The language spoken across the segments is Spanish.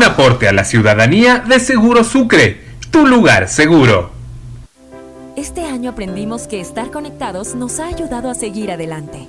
Un aporte a la ciudadanía de Seguro Sucre, tu lugar seguro. Este año aprendimos que estar conectados nos ha ayudado a seguir adelante.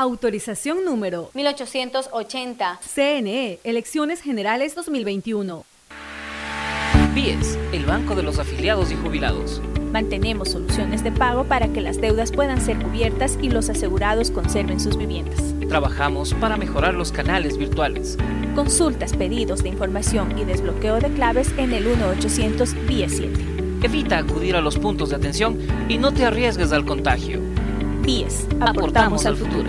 Autorización número 1880. CNE, Elecciones Generales 2021. BIES, el Banco de los Afiliados y Jubilados. Mantenemos soluciones de pago para que las deudas puedan ser cubiertas y los asegurados conserven sus viviendas. Trabajamos para mejorar los canales virtuales. Consultas, pedidos de información y desbloqueo de claves en el 1-800 BIES 7. Evita acudir a los puntos de atención y no te arriesgues al contagio. BIES, aportamos al futuro.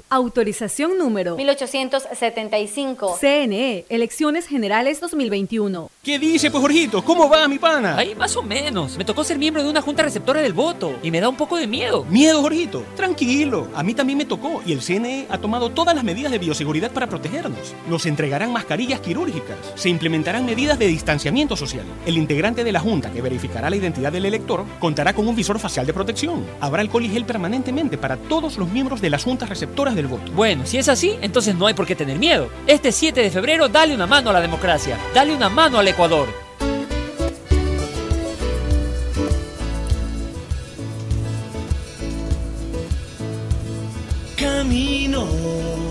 Autorización número 1875. CNE, Elecciones Generales 2021. ¿Qué dice, pues, Jorgito? ¿Cómo va, mi pana? Ahí más o menos. Me tocó ser miembro de una junta receptora del voto y me da un poco de miedo. ¿Miedo, Jorgito? Tranquilo. A mí también me tocó y el CNE ha tomado todas las medidas de bioseguridad para protegernos. Nos entregarán mascarillas quirúrgicas. Se implementarán medidas de distanciamiento social. El integrante de la junta que verificará la identidad del elector contará con un visor facial de protección. Habrá alcohol y gel permanentemente para todos los miembros de las juntas receptoras del voto. Bueno, si es así, entonces no hay por qué tener miedo. Este 7 de febrero, dale una mano a la democracia. Dale una mano al Ecuador. Camino.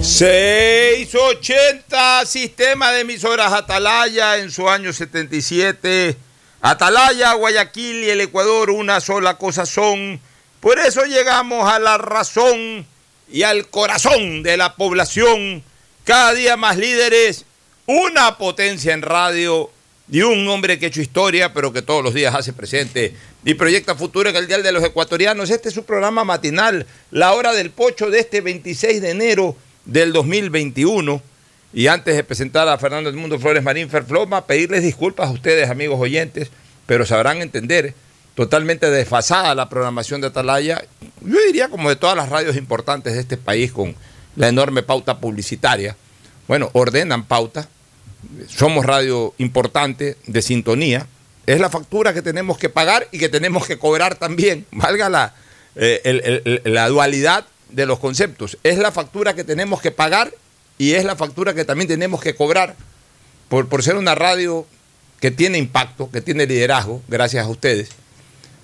680, sistema de emisoras Atalaya en su año 77. Atalaya, Guayaquil y el Ecuador, una sola cosa son. Por eso llegamos a la razón y al corazón de la población. Cada día más líderes, una potencia en radio y un hombre que ha hecho historia, pero que todos los días hace presente y proyecta futuro en el Dial de los Ecuatorianos. Este es su programa matinal, la hora del pocho de este 26 de enero del 2021. Y antes de presentar a Fernando Edmundo Flores Marín Ferfloma, pedirles disculpas a ustedes, amigos oyentes, pero sabrán entender totalmente desfasada la programación de Atalaya, yo diría como de todas las radios importantes de este país con la enorme pauta publicitaria. Bueno, ordenan pauta, somos radio importante de sintonía, es la factura que tenemos que pagar y que tenemos que cobrar también, valga la, eh, la dualidad de los conceptos, es la factura que tenemos que pagar y es la factura que también tenemos que cobrar por, por ser una radio que tiene impacto, que tiene liderazgo, gracias a ustedes.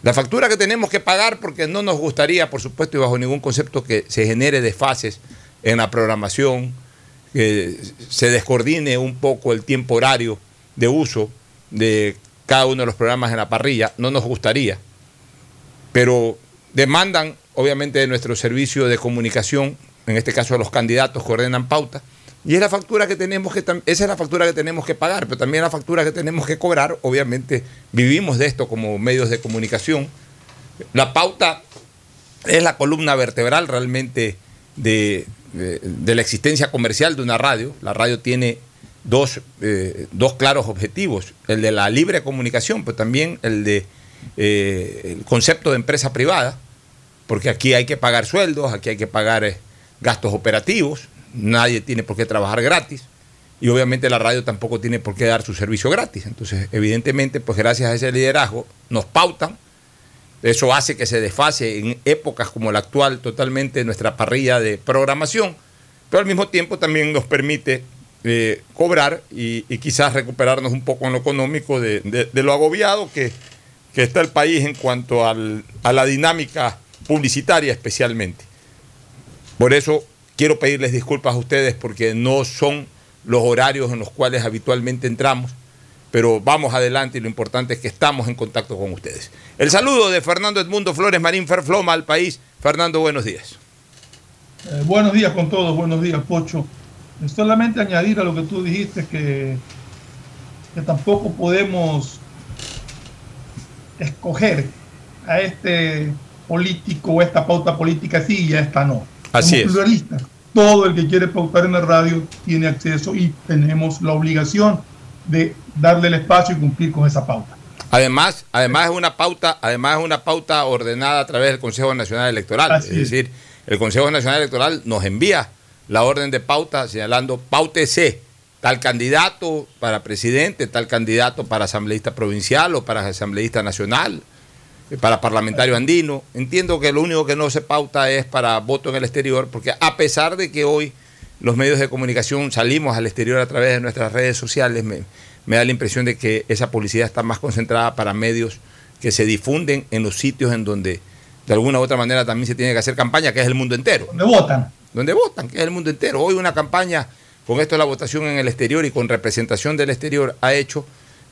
La factura que tenemos que pagar porque no nos gustaría, por supuesto, y bajo ningún concepto que se genere desfases en la programación, que se descoordine un poco el tiempo horario de uso de cada uno de los programas en la parrilla, no nos gustaría. Pero demandan, obviamente, de nuestro servicio de comunicación, en este caso de los candidatos que ordenan pauta, y es la factura que tenemos que, esa es la factura que tenemos que pagar, pero también la factura que tenemos que cobrar, obviamente vivimos de esto como medios de comunicación. La pauta es la columna vertebral realmente de, de, la existencia comercial de una radio. La radio tiene dos, eh, dos, claros objetivos, el de la libre comunicación, pero también el de eh, el concepto de empresa privada, porque aquí hay que pagar sueldos, aquí hay que pagar eh, gastos operativos, nadie tiene por qué trabajar gratis y obviamente la radio tampoco tiene por qué dar su servicio gratis. Entonces, evidentemente, pues gracias a ese liderazgo nos pautan. Eso hace que se desfase en épocas como la actual totalmente nuestra parrilla de programación, pero al mismo tiempo también nos permite eh, cobrar y, quizás recuperarnos un poco en lo económico de, lo agobiado que, que, está el país en cuanto al, a la dinámica publicitaria especialmente. Por eso Quiero pedirles disculpas a ustedes porque no son los horarios en los cuales habitualmente entramos, pero vamos adelante y lo importante es que estamos en contacto con ustedes. El saludo de Fernando Edmundo Flores Marín Ferfloma al país. Fernando, buenos días. Eh, buenos días con todos, buenos días, Pocho. Solamente añadir a lo que tú dijiste que, que tampoco podemos escoger a este político o esta pauta política sí y a esta no. Así es. Todo el que quiere pautar en la radio tiene acceso y tenemos la obligación de darle el espacio y cumplir con esa pauta. Además, además es una pauta, además es una pauta ordenada a través del Consejo Nacional Electoral. es decir, el Consejo Nacional Electoral nos envía la orden de pauta señalando pautese tal candidato para presidente, tal candidato para asambleísta provincial o para asambleísta nacional para parlamentario andino. Entiendo que lo único que no se pauta es para voto en el exterior, porque a pesar de que hoy los medios de comunicación salimos al exterior a través de nuestras redes sociales, me, da la impresión de que esa publicidad está más concentrada para medios que se difunden en los sitios en donde de alguna u otra manera también se tiene que hacer campaña, que es el mundo entero. Donde votan. Donde votan, que es el mundo entero. Hoy una campaña con esto de la votación en el exterior y con representación del exterior ha hecho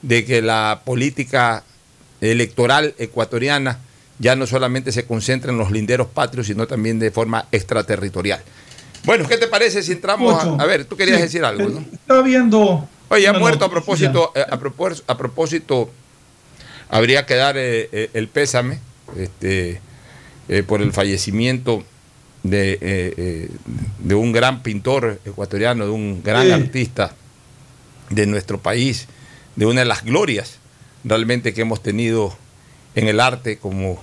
de que la política electoral ecuatoriana ya no solamente se concentra en los linderos patrios, sino también de forma extraterritorial. Bueno, ¿qué te parece si entramos a, ver, tú querías decir algo, ¿no? Estaba viendo... Oye, ha muerto a propósito, eh, a, propósito, a propósito, habría que dar eh, eh, el pésame este, por el fallecimiento de, de, un gran pintor ecuatoriano, de un gran artista de nuestro país, de una de las glorias realmente que hemos tenido en el arte, como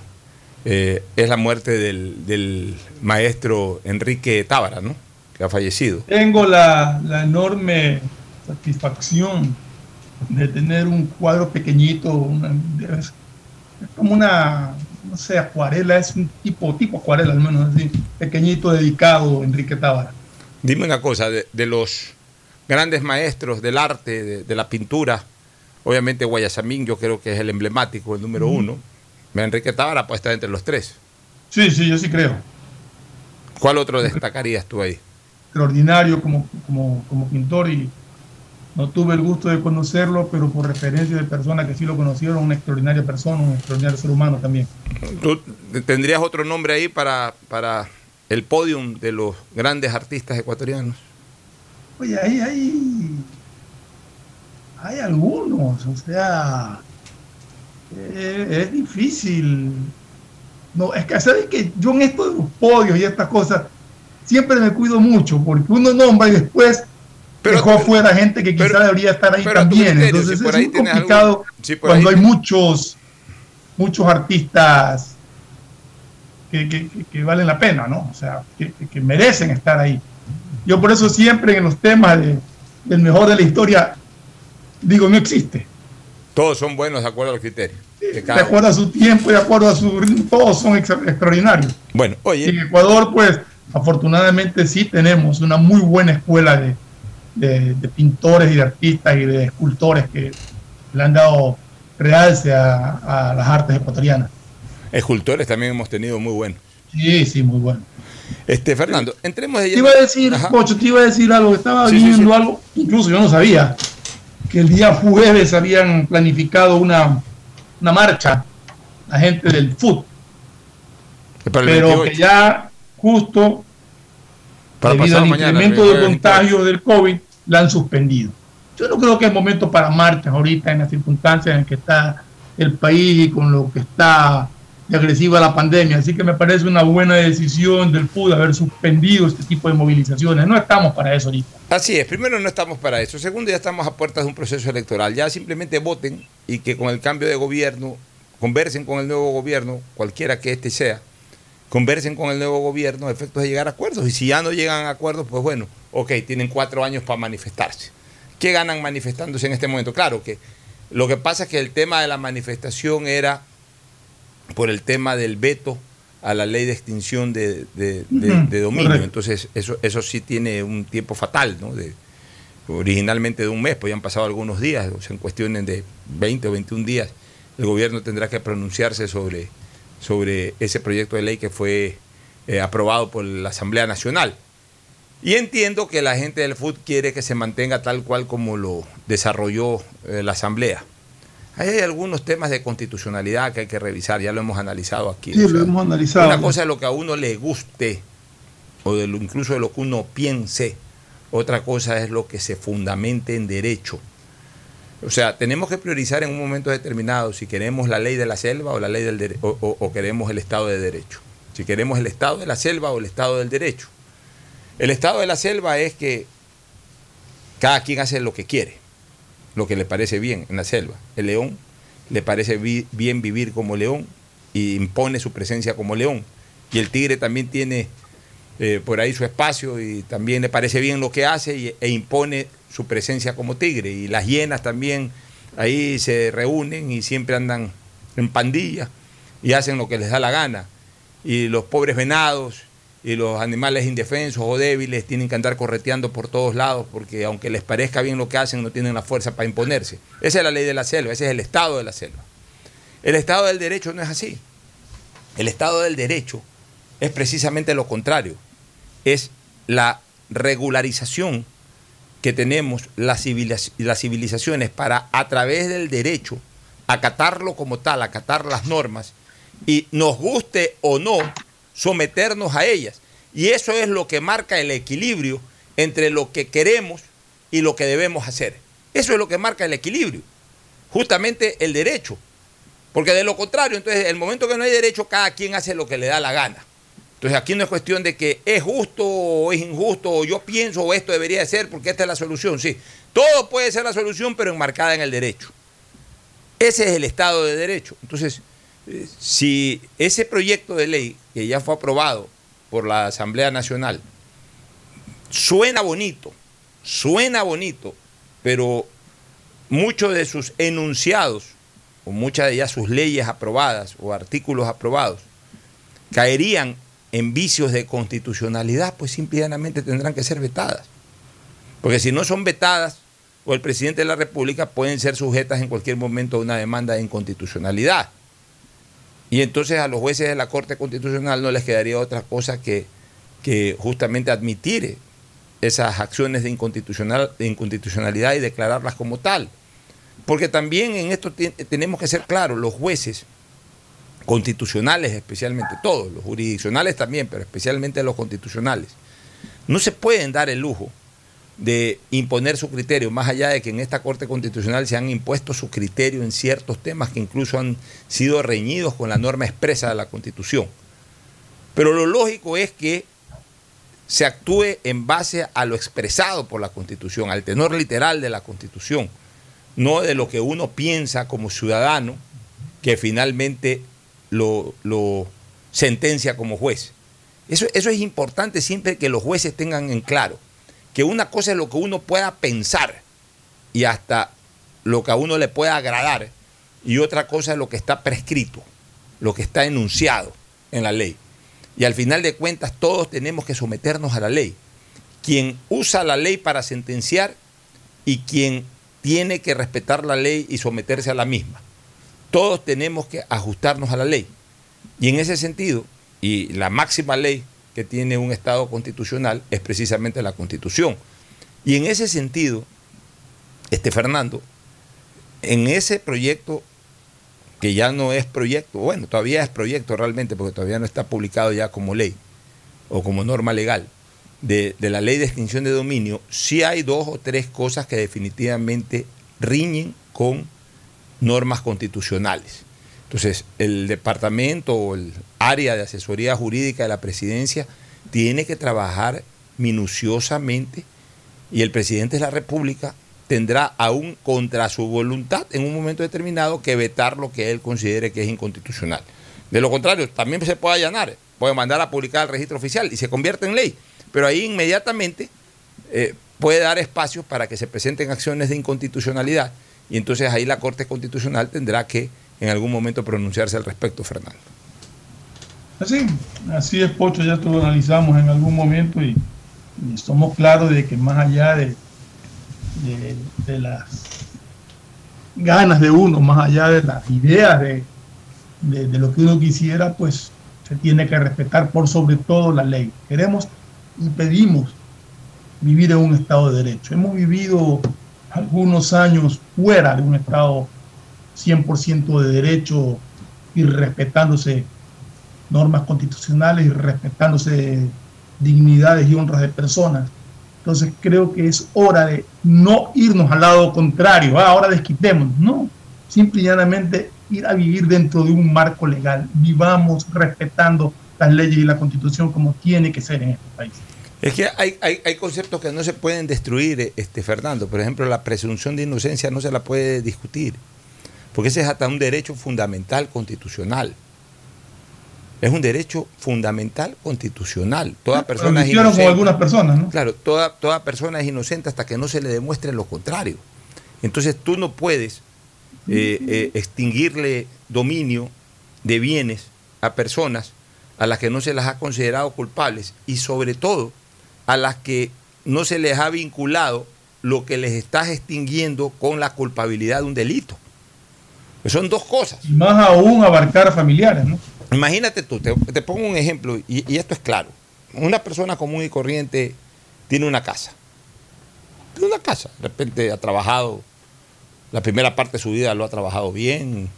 eh, es la muerte del, maestro Enrique Tábara, ¿no? que ha fallecido. Tengo la, enorme satisfacción de tener un cuadro pequeñito, es como una, no sé, acuarela, es un tipo, tipo acuarela al menos, así, pequeñito dedicado a Enrique Tábara. Dime una cosa, de, los grandes maestros del arte, de, de la pintura, Obviamente Guayasamín yo creo que es el emblemático, el número uno. Enrique Tábara puede estar entre los tres. Sí, sí, yo sí creo. ¿Cuál otro destacarías tú ahí? Extraordinario como, como, como pintor y no tuve el gusto de conocerlo, pero por referencia de personas que sí lo conocieron, una extraordinaria persona, un extraordinario ser humano también. ¿Tú tendrías otro nombre ahí para, para el podium de los grandes artistas ecuatorianos? Oye, ahí, ahí hay algunos, o sea, eh, es difícil. No, es que sabes que yo en esto de los podios y estas cosas siempre me cuido mucho porque uno nombra y después dejó fuera gente que quizá debería estar ahí también. Entonces es muy complicado cuando hay muchos, muchos artistas que, que, valen la pena, ¿no? O sea, que, merecen estar ahí. Yo por eso siempre en los temas del mejor de la historia digo, no existe. Todos son buenos de acuerdo a los criterios. De, acuerdo a su tiempo, de acuerdo a su ritmo, todos son extraordinarios. Bueno, oye. En Ecuador, pues, afortunadamente sí tenemos una muy buena escuela de, de, de pintores y de artistas y de escultores que le han dado realce a, a las artes ecuatorianas. Escultores también hemos tenido muy buenos. Sí, sí, muy bueno. Este, Fernando, entremos de Te iba a decir, Ajá. Pocho, te iba a decir algo, estaba Sí, sí, viendo sí. algo, incluso yo no sabía, que el día jueves habían planificado una, una marcha, la gente del el pero 28. que ya justo Para debido al mañana, incremento el de 29, contagios del COVID, la han suspendido. Yo no creo que es momento para marchas ahorita en las circunstancias en que está el país y con lo que está agresiva la pandemia. Así que me parece una buena decisión del FUT haber suspendido este tipo de movilizaciones. No estamos para eso ahorita. Así es, primero no estamos para eso, segundo ya estamos a puertas de un proceso electoral, ya simplemente voten y que con el cambio de gobierno, conversen con el nuevo gobierno, cualquiera que este sea, conversen con el nuevo gobierno efectos de llegar a acuerdos y si ya no llegan a acuerdos, pues bueno, ok, tienen cuatro años para manifestarse. ¿Qué ganan manifestándose en este momento? Claro que lo que pasa es que el tema de la manifestación era por el tema del veto a la ley de extinción de, de- de- Ujú, de dominio. correcto. Entonces, eso, eso sí tiene un tiempo fatal, ¿no? De, originalmente de un mes, pues ya han pasado algunos días, o sea, en cuestiones de 20 o 21 días, el gobierno tendrá que pronunciarse sobre, sobre ese proyecto de ley que fue eh, aprobado por la Asamblea Nacional. Y entiendo que la gente del FUT quiere que se mantenga tal cual como lo desarrolló eh, la Asamblea. Ahí hay algunos temas de constitucionalidad que hay que revisar, ya lo hemos analizado aquí. Sí, O sea, lo hemos analizado. Una cosa es lo que a uno le guste, o de lo, incluso de lo que uno piense, otra cosa es lo que se fundamente en derecho. O sea, tenemos que priorizar en un momento determinado si queremos la ley de la selva o la ley del dere- o, o- o queremos el Estado de Derecho. Si queremos el Estado de la selva o el Estado del Derecho. El Estado de la selva es que cada quien hace lo que quiere, lo que le parece bien en la selva. El león le parece bien vivir como león y impone su presencia como león. Y el tigre también tiene eh, por ahí su espacio y también le parece bien lo que hace y- e impone su presencia como tigre. Y las hienas también ahí se reúnen y siempre andan en pandilla y hacen lo que les da la gana. Y los pobres venados y los animales indefensos o débiles tienen que andar correteando por todos lados porque aunque les parezca bien lo que hacen no tienen la fuerza para imponerse. Esa es la ley de la selva, ese es el estado de la selva. El estado del derecho no es así. El estado del derecho es precisamente lo contrario. Es la regularización que tenemos las, civiliz- las civilizaciones para a través del derecho acatarlo como tal, acatar las normas y nos guste o no someternos a ellas. Y eso es lo que marca el equilibrio entre lo que queremos y lo que debemos hacer. Eso es lo que marca el equilibrio. Justamente el derecho. Porque de lo contrario, entonces, el momento que no hay derecho, cada quien hace lo que le da la gana. Entonces, aquí no es cuestión de que es justo o es injusto, o yo pienso o esto debería de ser, porque esta es la solución. Sí, todo puede ser la solución, pero enmarcada en el derecho. Ese es el Estado de Derecho. Entonces, si ese proyecto de ley que ya fue aprobado por la Asamblea Nacional suena bonito, suena bonito, pero muchos de sus enunciados o muchas de ya sus leyes aprobadas o artículos aprobados caerían en vicios de constitucionalidad, pues simplemente tendrán que ser vetadas. Porque si no son vetadas, o el presidente de la República pueden ser sujetas en cualquier momento a una demanda de inconstitucionalidad. Y entonces a los jueces de la Corte Constitucional no les quedaría otra cosa que, que justamente admitir esas acciones de, inconstitucional, de inconstitucionalidad y declararlas como tal. Porque también en esto tenemos que ser claros, los jueces constitucionales especialmente, todos, los jurisdiccionales también, pero especialmente los constitucionales, no se pueden dar el lujo de imponer su criterio, más allá de que en esta Corte Constitucional se han impuesto su criterio en ciertos temas que incluso han sido reñidos con la norma expresa de la Constitución. Pero lo lógico es que se actúe en base a lo expresado por la Constitución, al tenor literal de la Constitución, no de lo que uno piensa como ciudadano que finalmente lo, lo sentencia como juez. Eso, eso es importante siempre que los jueces tengan en claro que una cosa es lo que uno pueda pensar y hasta lo que a uno le pueda agradar y otra cosa es lo que está prescrito, lo que está enunciado en la ley. Y al final de cuentas todos tenemos que someternos a la ley. Quien usa la ley para sentenciar y quien tiene que respetar la ley y someterse a la misma. Todos tenemos que ajustarnos a la ley. Y en ese sentido, y la máxima ley que tiene un Estado constitucional es precisamente la Constitución. Y en ese sentido, este Fernando, en ese proyecto que ya no es proyecto, bueno, todavía es proyecto realmente, porque todavía no está publicado ya como ley o como norma legal de, de la ley de extinción de dominio, sí hay dos o tres cosas que definitivamente riñen con normas constitucionales. Entonces, el departamento o el área de asesoría jurídica de la presidencia tiene que trabajar minuciosamente y el presidente de la República tendrá aún contra su voluntad en un momento determinado que vetar lo que él considere que es inconstitucional. De lo contrario, también se puede allanar, puede mandar a publicar el registro oficial y se convierte en ley, pero ahí inmediatamente eh, puede dar espacios para que se presenten acciones de inconstitucionalidad y entonces ahí la Corte Constitucional tendrá que en algún momento pronunciarse al respecto, Fernando. Así, así es, Pocho, ya lo analizamos en algún momento y, y somos claros de que más allá de, de, las ganas de uno, más allá de las ideas de, de, de, lo que uno quisiera, pues se tiene que respetar por sobre todo la ley. Queremos y pedimos vivir en un Estado de Derecho. Hemos vivido algunos años fuera de un Estado 100% de derecho y respetándose normas constitucionales y respetándose dignidades y honras de personas. Entonces creo que es hora de no irnos al lado contrario, ah, ahora desquitemos, no, simple y llanamente ir a vivir dentro de un marco legal, vivamos respetando las leyes y la constitución como tiene que ser en este país. Es que hay, hay, hay, conceptos que no se pueden destruir, este, Fernando. Por ejemplo, la presunción de inocencia no se la puede discutir, porque ese es hasta un derecho fundamental constitucional. Es un derecho fundamental constitucional. Toda persona es inocente. con algunas personas, ¿no? Claro, toda, toda persona es inocente hasta que no se le demuestre lo contrario. Entonces tú no puedes eh, eh, extinguirle dominio de bienes a personas a las que no se las ha considerado culpables y sobre todo a las que no se les ha vinculado lo que les estás extinguiendo con la culpabilidad de un delito. Pues son dos cosas. Y más aún abarcar a familiares, ¿no? Imagínate tú, te, te pongo un ejemplo y, y, esto es claro. Una persona común y corriente tiene una casa. Tiene una casa. De repente ha trabajado, la primera parte de su vida lo ha trabajado bien,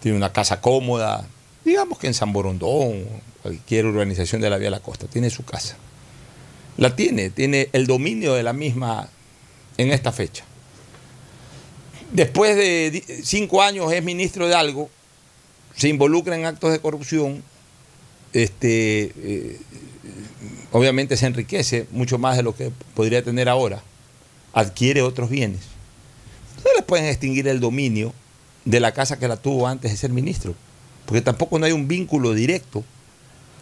tiene una casa cómoda, digamos que en San Borondón, cualquier urbanización de la Vía de la Costa, tiene su casa. La tiene, tiene el dominio de la misma en esta fecha. Después de cinco años es ministro de algo, se involucra en actos de corrupción, este, eh, obviamente se enriquece mucho más de lo que podría tener ahora, adquiere otros bienes. No le pueden extinguir el dominio de la casa que la tuvo antes de ser ministro, porque tampoco no hay un vínculo directo.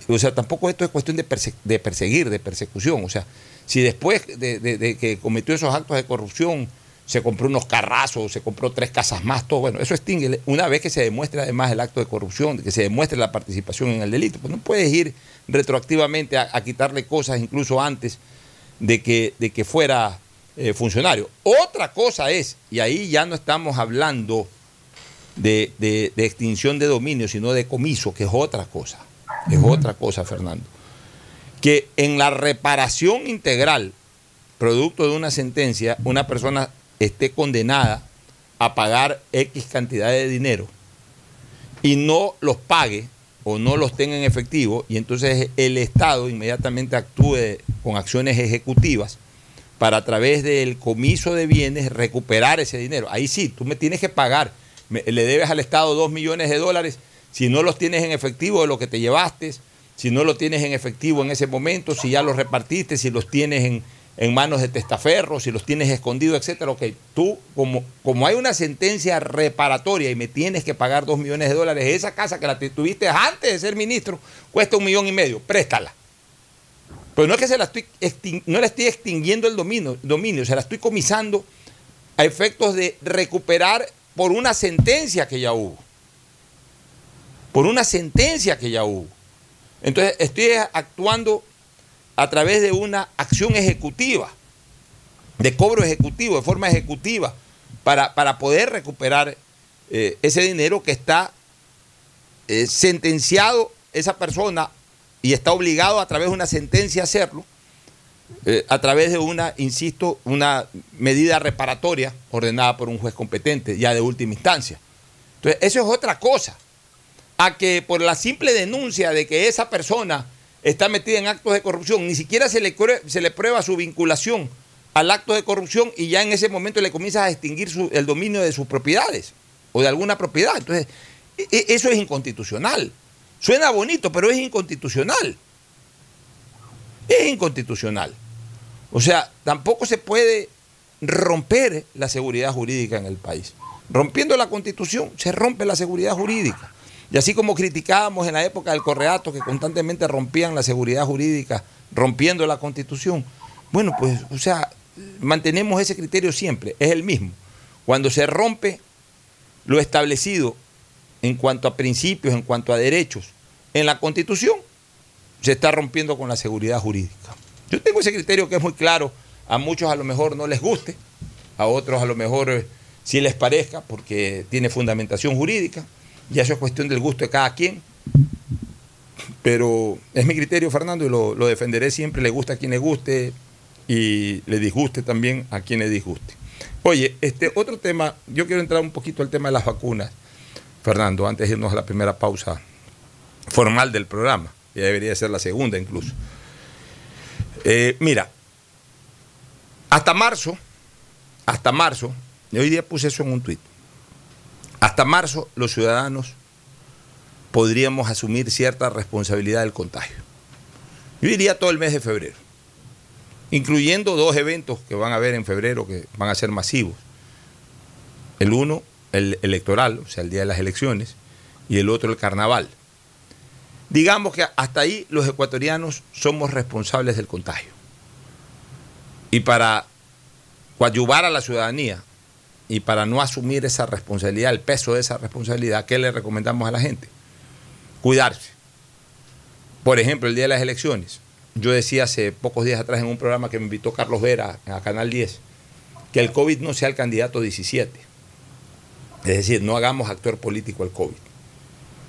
O sea, tampoco esto es cuestión de, perse de perseguir, de persecución. O sea, si después de, de, de que cometió esos actos de corrupción, se compró unos carrazos, se compró tres casas más, todo. Bueno, eso extingue una vez que se demuestre además el acto de corrupción, que se demuestre la participación en el delito. Pues no puedes ir retroactivamente a, a quitarle cosas incluso antes de que, de que fuera eh, funcionario. Otra cosa es, y ahí ya no estamos hablando de, de, de, extinción de dominio, sino de comiso, que es otra cosa. Es otra cosa, Fernando. Que en la reparación integral, producto de una sentencia, una persona esté condenada a pagar X cantidad de dinero y no los pague o no los tenga en efectivo y entonces el Estado inmediatamente actúe con acciones ejecutivas para a través del comiso de bienes recuperar ese dinero. Ahí sí, tú me tienes que pagar, me, le debes al Estado dos millones de dólares, si no los tienes en efectivo de lo que te llevaste, si no los tienes en efectivo en ese momento, si ya los repartiste, si los tienes en, en manos de testaferros, si los tienes escondidos, etcétera, ok, tú, como, como hay una sentencia reparatoria y me tienes que pagar dos millones de dólares, esa casa que la tuviste antes de ser ministro, cuesta un millón y medio, préstala. Pero no es que se la estoy no la estoy extinguiendo el dominio, dominio, se la estoy comisando a efectos de recuperar por una sentencia que ya hubo. Por una sentencia que ya hubo. Entonces, estoy actuando a través de una acción ejecutiva, de cobro ejecutivo, de forma ejecutiva, para, para poder recuperar eh, ese dinero que está eh, sentenciado esa persona y está obligado a través de una sentencia a hacerlo, eh, a través de una, insisto, una medida reparatoria ordenada por un juez competente, ya de última instancia. Entonces, eso es otra cosa. A que por la simple denuncia de que esa persona está metida en actos de corrupción, ni siquiera se le, prueba su vinculación al acto de corrupción y ya en ese momento le comienza a extinguir el dominio de sus propiedades o de alguna propiedad. Entonces, e, e, eso es inconstitucional. Suena bonito, pero es inconstitucional. Es inconstitucional. O sea, tampoco se puede romper la seguridad jurídica en el país. Rompiendo la constitución, se rompe la seguridad jurídica. Y así como criticábamos en la época del correato que constantemente rompían la seguridad jurídica, rompiendo la constitución, bueno, pues, o sea, mantenemos ese criterio siempre, es el mismo. Cuando se rompe lo establecido en cuanto a principios, en cuanto a derechos en la Constitución, se está rompiendo con la seguridad jurídica. Yo tengo ese criterio que es muy claro, a muchos a lo mejor no les guste, a otros a lo mejor eh, sí les parezca porque tiene fundamentación jurídica, y eso es cuestión del gusto de cada quien. Pero es mi criterio, Fernando, y lo, lo defenderé siempre, le gusta a quien le guste y le disguste también a quien le disguste. Oye, este otro tema, yo quiero entrar un poquito al tema de las vacunas, Fernando, antes de irnos a la primera pausa formal del programa, ya debería ser la segunda incluso. Eh, mira, hasta marzo, hasta marzo, y hoy día puse eso en un tuit, hasta marzo los ciudadanos podríamos asumir cierta responsabilidad del contagio. Yo diría todo el mes de febrero incluyendo dos eventos que van a haber en febrero que van a ser masivos. El uno, el electoral, o sea, el día de las elecciones, y el otro, el carnaval. Digamos que hasta ahí los ecuatorianos somos responsables del contagio. Y para coadyuvar a la ciudadanía y para no asumir esa responsabilidad, el peso de esa responsabilidad, ¿qué le recomendamos a la gente? Cuidarse. Por ejemplo, el día de las elecciones, yo decía hace pocos días atrás en un programa que me invitó Carlos Vera a Canal 10, que el COVID no sea el candidato 17. Es decir, no hagamos actor político al COVID.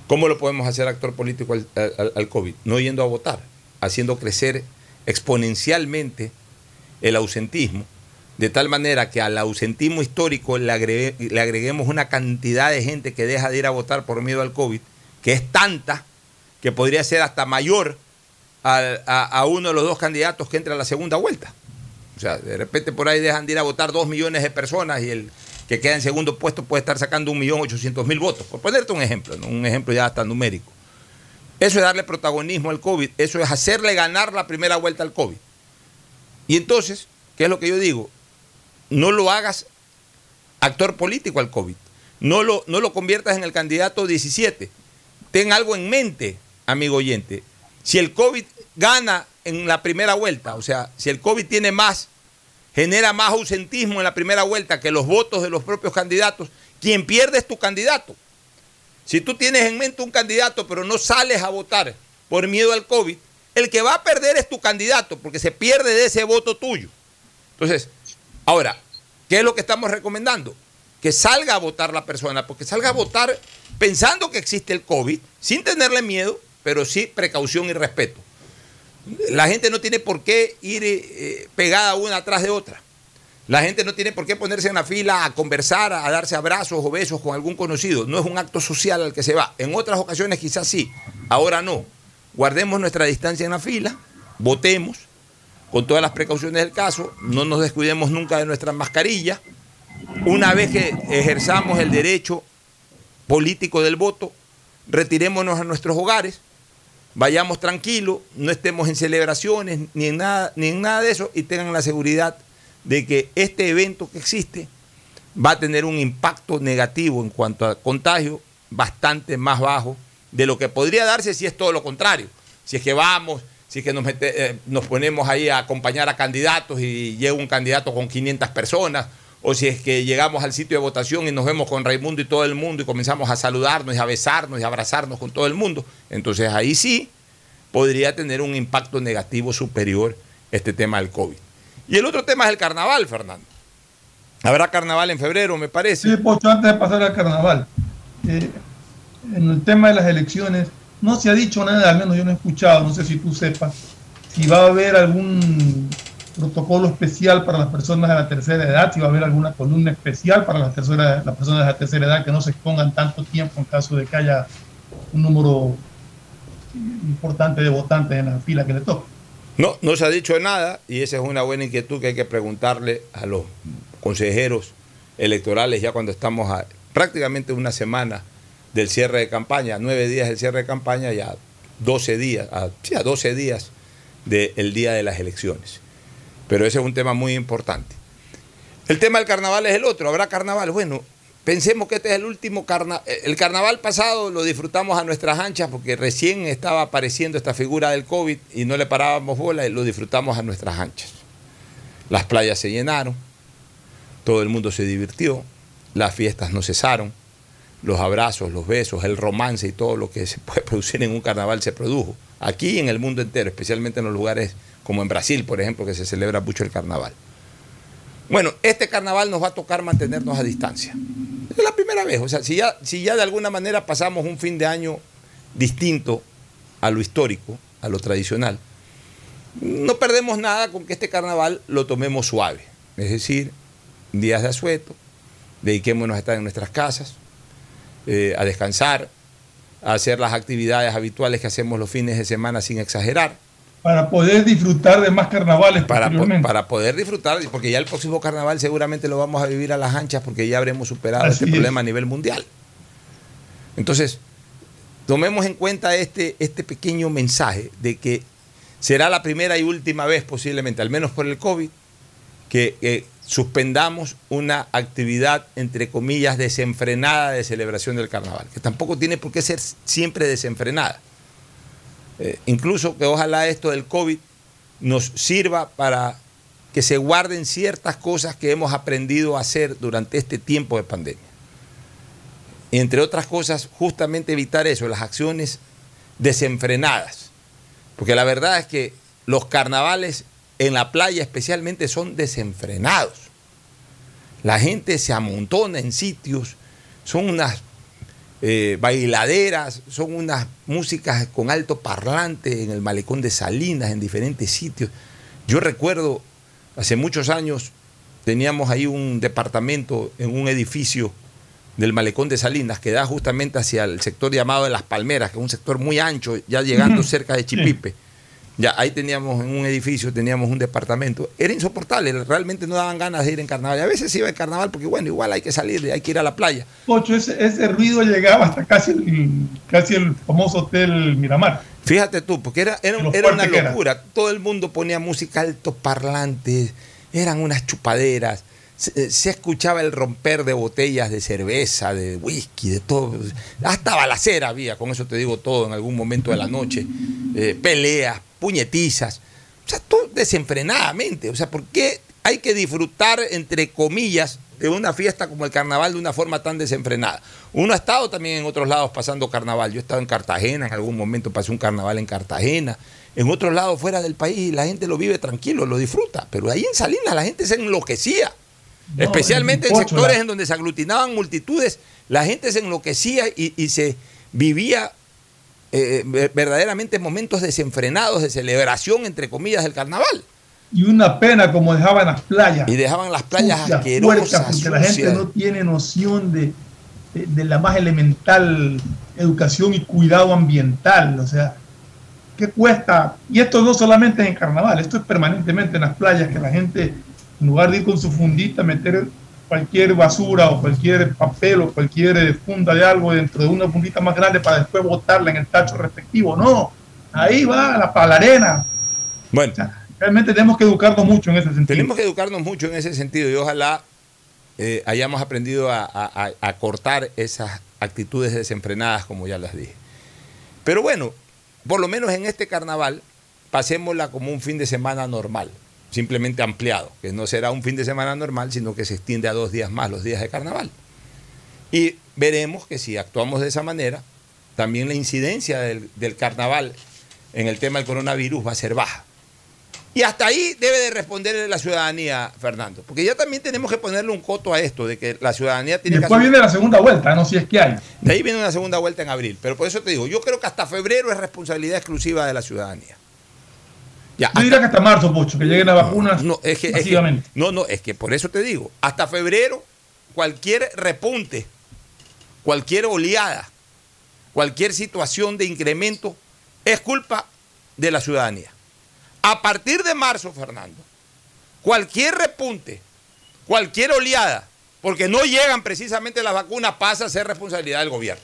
¿Cómo lo podemos hacer actor político al, COVID? No yendo a votar, haciendo crecer exponencialmente el ausentismo, de tal manera que al ausentismo histórico le, le agreguemos una cantidad de gente que deja de ir a votar por miedo al COVID, que es tanta que podría ser hasta mayor a, uno de los dos candidatos que entra a la segunda vuelta. O sea, de repente por ahí dejan de ir a votar dos millones de personas y el que queda en segundo puesto puede estar sacando un millón ochocientos mil votos. Por ponerte un ejemplo, un ejemplo ya hasta numérico. Eso es darle protagonismo al COVID, eso es hacerle ganar la primera vuelta al COVID. Y entonces, ¿qué es lo que yo digo? No lo hagas actor político al COVID. No lo, no lo conviertas en el candidato 17. Ten algo en mente, amigo oyente. Si el COVID gana en la primera vuelta, o sea, si el COVID tiene más, genera más ausentismo en la primera vuelta que los votos de los propios candidatos, quien pierde es tu candidato. Si tú tienes en mente un candidato pero no sales a votar por miedo al COVID, el que va a perder es tu candidato porque se pierde de ese voto tuyo. Entonces, ahora, ¿qué es lo que estamos recomendando? Que salga a votar la persona, porque salga a votar pensando que existe el COVID, sin tenerle miedo, pero sí precaución y respeto. La gente no tiene por qué ir eh, pegada una atrás de otra. La gente no tiene por qué ponerse en la fila a conversar, a darse abrazos o besos con algún conocido. No es un acto social al que se va. En otras ocasiones quizás sí, ahora no. Guardemos nuestra distancia en la fila, votemos con todas las precauciones del caso, no nos descuidemos nunca de nuestra mascarilla. Una vez que ejerzamos el derecho político del voto, retirémonos a nuestros hogares vayamos tranquilos, no estemos en celebraciones ni en nada, ni en nada de eso y tengan la seguridad de que este evento que existe va a tener un impacto negativo en cuanto a contagio bastante más bajo de lo que podría darse si es todo lo contrario. Si es que vamos, es que nos, eh, nos ponemos ahí a acompañar a candidatos y llega un candidato con 500 personas, o si es que llegamos al sitio de votación y nos vemos con Raimundo y todo el mundo y comenzamos a saludarnos y a besarnos y a abrazarnos con todo el mundo, entonces ahí sí podría tener un impacto negativo superior este tema del COVID. Y el otro tema es el carnaval, Fernando. Habrá carnaval en febrero, me parece. Sí, Pocho, antes de pasar al carnaval. eh, en el tema de las elecciones, no se ha dicho nada, al menos yo no he escuchado, no sé si tú sepas, si va a haber algún protocolo especial para las personas de la tercera edad, si va a haber alguna columna especial para las, tercera- las personas de la tercera edad que no se expongan tanto tiempo en caso de que haya un número importante de votantes en la fila que le toca. No, no se ha dicho nada y esa es una buena inquietud que hay que preguntarle a los consejeros electorales ya cuando estamos a prácticamente una semana del cierre de campaña, nueve días del cierre de campaña, ya 12 días, a, sí, a 12 días del día de las elecciones. Pero ese es un tema muy importante. El tema del carnaval es el otro, habrá carnaval. Bueno, pensemos que este es el último carnaval. El carnaval pasado lo disfrutamos a nuestras anchas porque recién estaba apareciendo esta figura del COVID y no le parábamos bola y lo disfrutamos a nuestras anchas. Las playas se llenaron, todo el mundo se divirtió, las fiestas no cesaron, los abrazos, los besos, el romance y todo lo que se puede producir en un carnaval se produjo. Aquí en el mundo entero, especialmente en los lugares como en Brasil, por ejemplo, que se celebra mucho el carnaval. Bueno, este carnaval nos va a tocar mantenernos a distancia. Es la primera vez. O sea, si ya, si ya de alguna manera pasamos un fin de año distinto a lo histórico, a lo tradicional, no perdemos nada con que este carnaval lo tomemos suave. Es decir, días de asueto, dediquémonos a estar en nuestras casas, eh, a descansar, a hacer las actividades habituales que hacemos los fines de semana sin exagerar Para poder disfrutar de más carnavales para, po- para poder disfrutar, porque ya el próximo carnaval seguramente lo vamos a vivir a las anchas porque ya habremos superado Así este es. problema a nivel mundial. Entonces, tomemos en cuenta este, este pequeño mensaje de que será la primera y última vez posiblemente, al menos por el COVID, que, que suspendamos una actividad, entre comillas, desenfrenada de celebración del carnaval, que tampoco tiene por qué ser siempre desenfrenada. Eh, incluso que ojalá esto del COVID nos sirva para que se guarden ciertas cosas que hemos aprendido a hacer durante este tiempo de pandemia. Entre otras cosas, justamente evitar eso, las acciones desenfrenadas. Porque la verdad es que los carnavales en la playa especialmente son desenfrenados. La gente se amontona en sitios, son unas eh, bailaderas, son unas músicas con alto parlante en el malecón de Salinas, en diferentes sitios. Yo recuerdo, hace muchos años, teníamos ahí un departamento en un edificio del malecón de Salinas que da justamente hacia el sector llamado de Las Palmeras, que es un sector muy ancho, ya llegando cerca de Chipipe. Ya ahí teníamos en un edificio, teníamos un departamento. Era insoportable, realmente no daban ganas de ir en carnaval. Y a veces iba en carnaval porque, bueno, igual hay que salir, hay que ir a la playa. Pocho, ese, ese ruido llegaba hasta casi el, casi el famoso hotel Miramar. Fíjate tú, porque era, era, era una era. locura. Todo el mundo ponía música alto parlantes, eran unas chupaderas. Se, se escuchaba el romper de botellas de cerveza, de whisky, de todo. Hasta balacera había, con eso te digo todo, en algún momento de la noche. Eh, peleas, puñetizas. O sea, todo desenfrenadamente. O sea, ¿por qué hay que disfrutar, entre comillas, de una fiesta como el carnaval de una forma tan desenfrenada? Uno ha estado también en otros lados pasando carnaval. Yo he estado en Cartagena, en algún momento pasé un carnaval en Cartagena. En otros lados fuera del país la gente lo vive tranquilo, lo disfruta. Pero ahí en Salinas la gente se enloquecía. No, Especialmente en sectores la- en donde se aglutinaban multitudes, la gente se enloquecía y, y se vivía eh, ver- verdaderamente momentos desenfrenados de celebración, entre comillas, del carnaval. Y una pena como dejaban las playas. Y dejaban las playas sucias, asquerosas, porque la gente no tiene noción de, de, de la más elemental educación y cuidado ambiental. O sea, ¿qué cuesta? Y esto no solamente es en carnaval, esto es permanentemente en las playas, que la gente, en lugar de ir con su fundita, meter cualquier basura o cualquier papel o cualquier eh, funda de algo dentro de una fundita más grande para después botarla en el tacho respectivo. No, ahí va la, para la arena. Bueno, realmente tenemos que educarnos mucho en ese sentido. Tenemos que educarnos mucho en ese sentido y ojalá eh, hayamos aprendido a, a- a- a cortar esas actitudes desenfrenadas, como ya las dije. Pero bueno, por lo menos en este carnaval, pasémosla como un fin de semana normal, simplemente ampliado, que no será un fin de semana normal, sino que se extiende a dos días más, los días de carnaval. Y veremos que si actuamos de esa manera, también la incidencia del, del carnaval en el tema del coronavirus va a ser baja. Y hasta ahí debe de responder la ciudadanía, Fernando. Porque ya también tenemos que ponerle un coto a esto, de que la ciudadanía tiene Después que... viene la segunda vuelta, no si es que hay. De ahí viene una segunda vuelta en abril. Pero por eso te digo, yo creo que hasta febrero es responsabilidad exclusiva de la ciudadanía. Ya, Yo diría que hasta marzo, Pocho, que lleguen las vacunas no, es que, es que- masivamente. no, no, es que por eso te digo, hasta febrero, cualquier repunte, cualquier oleada, cualquier situación de incremento es culpa de la ciudadanía. A partir de marzo, Fernando, cualquier repunte, cualquier oleada, porque no llegan precisamente las vacunas, pasa a ser responsabilidad del gobierno.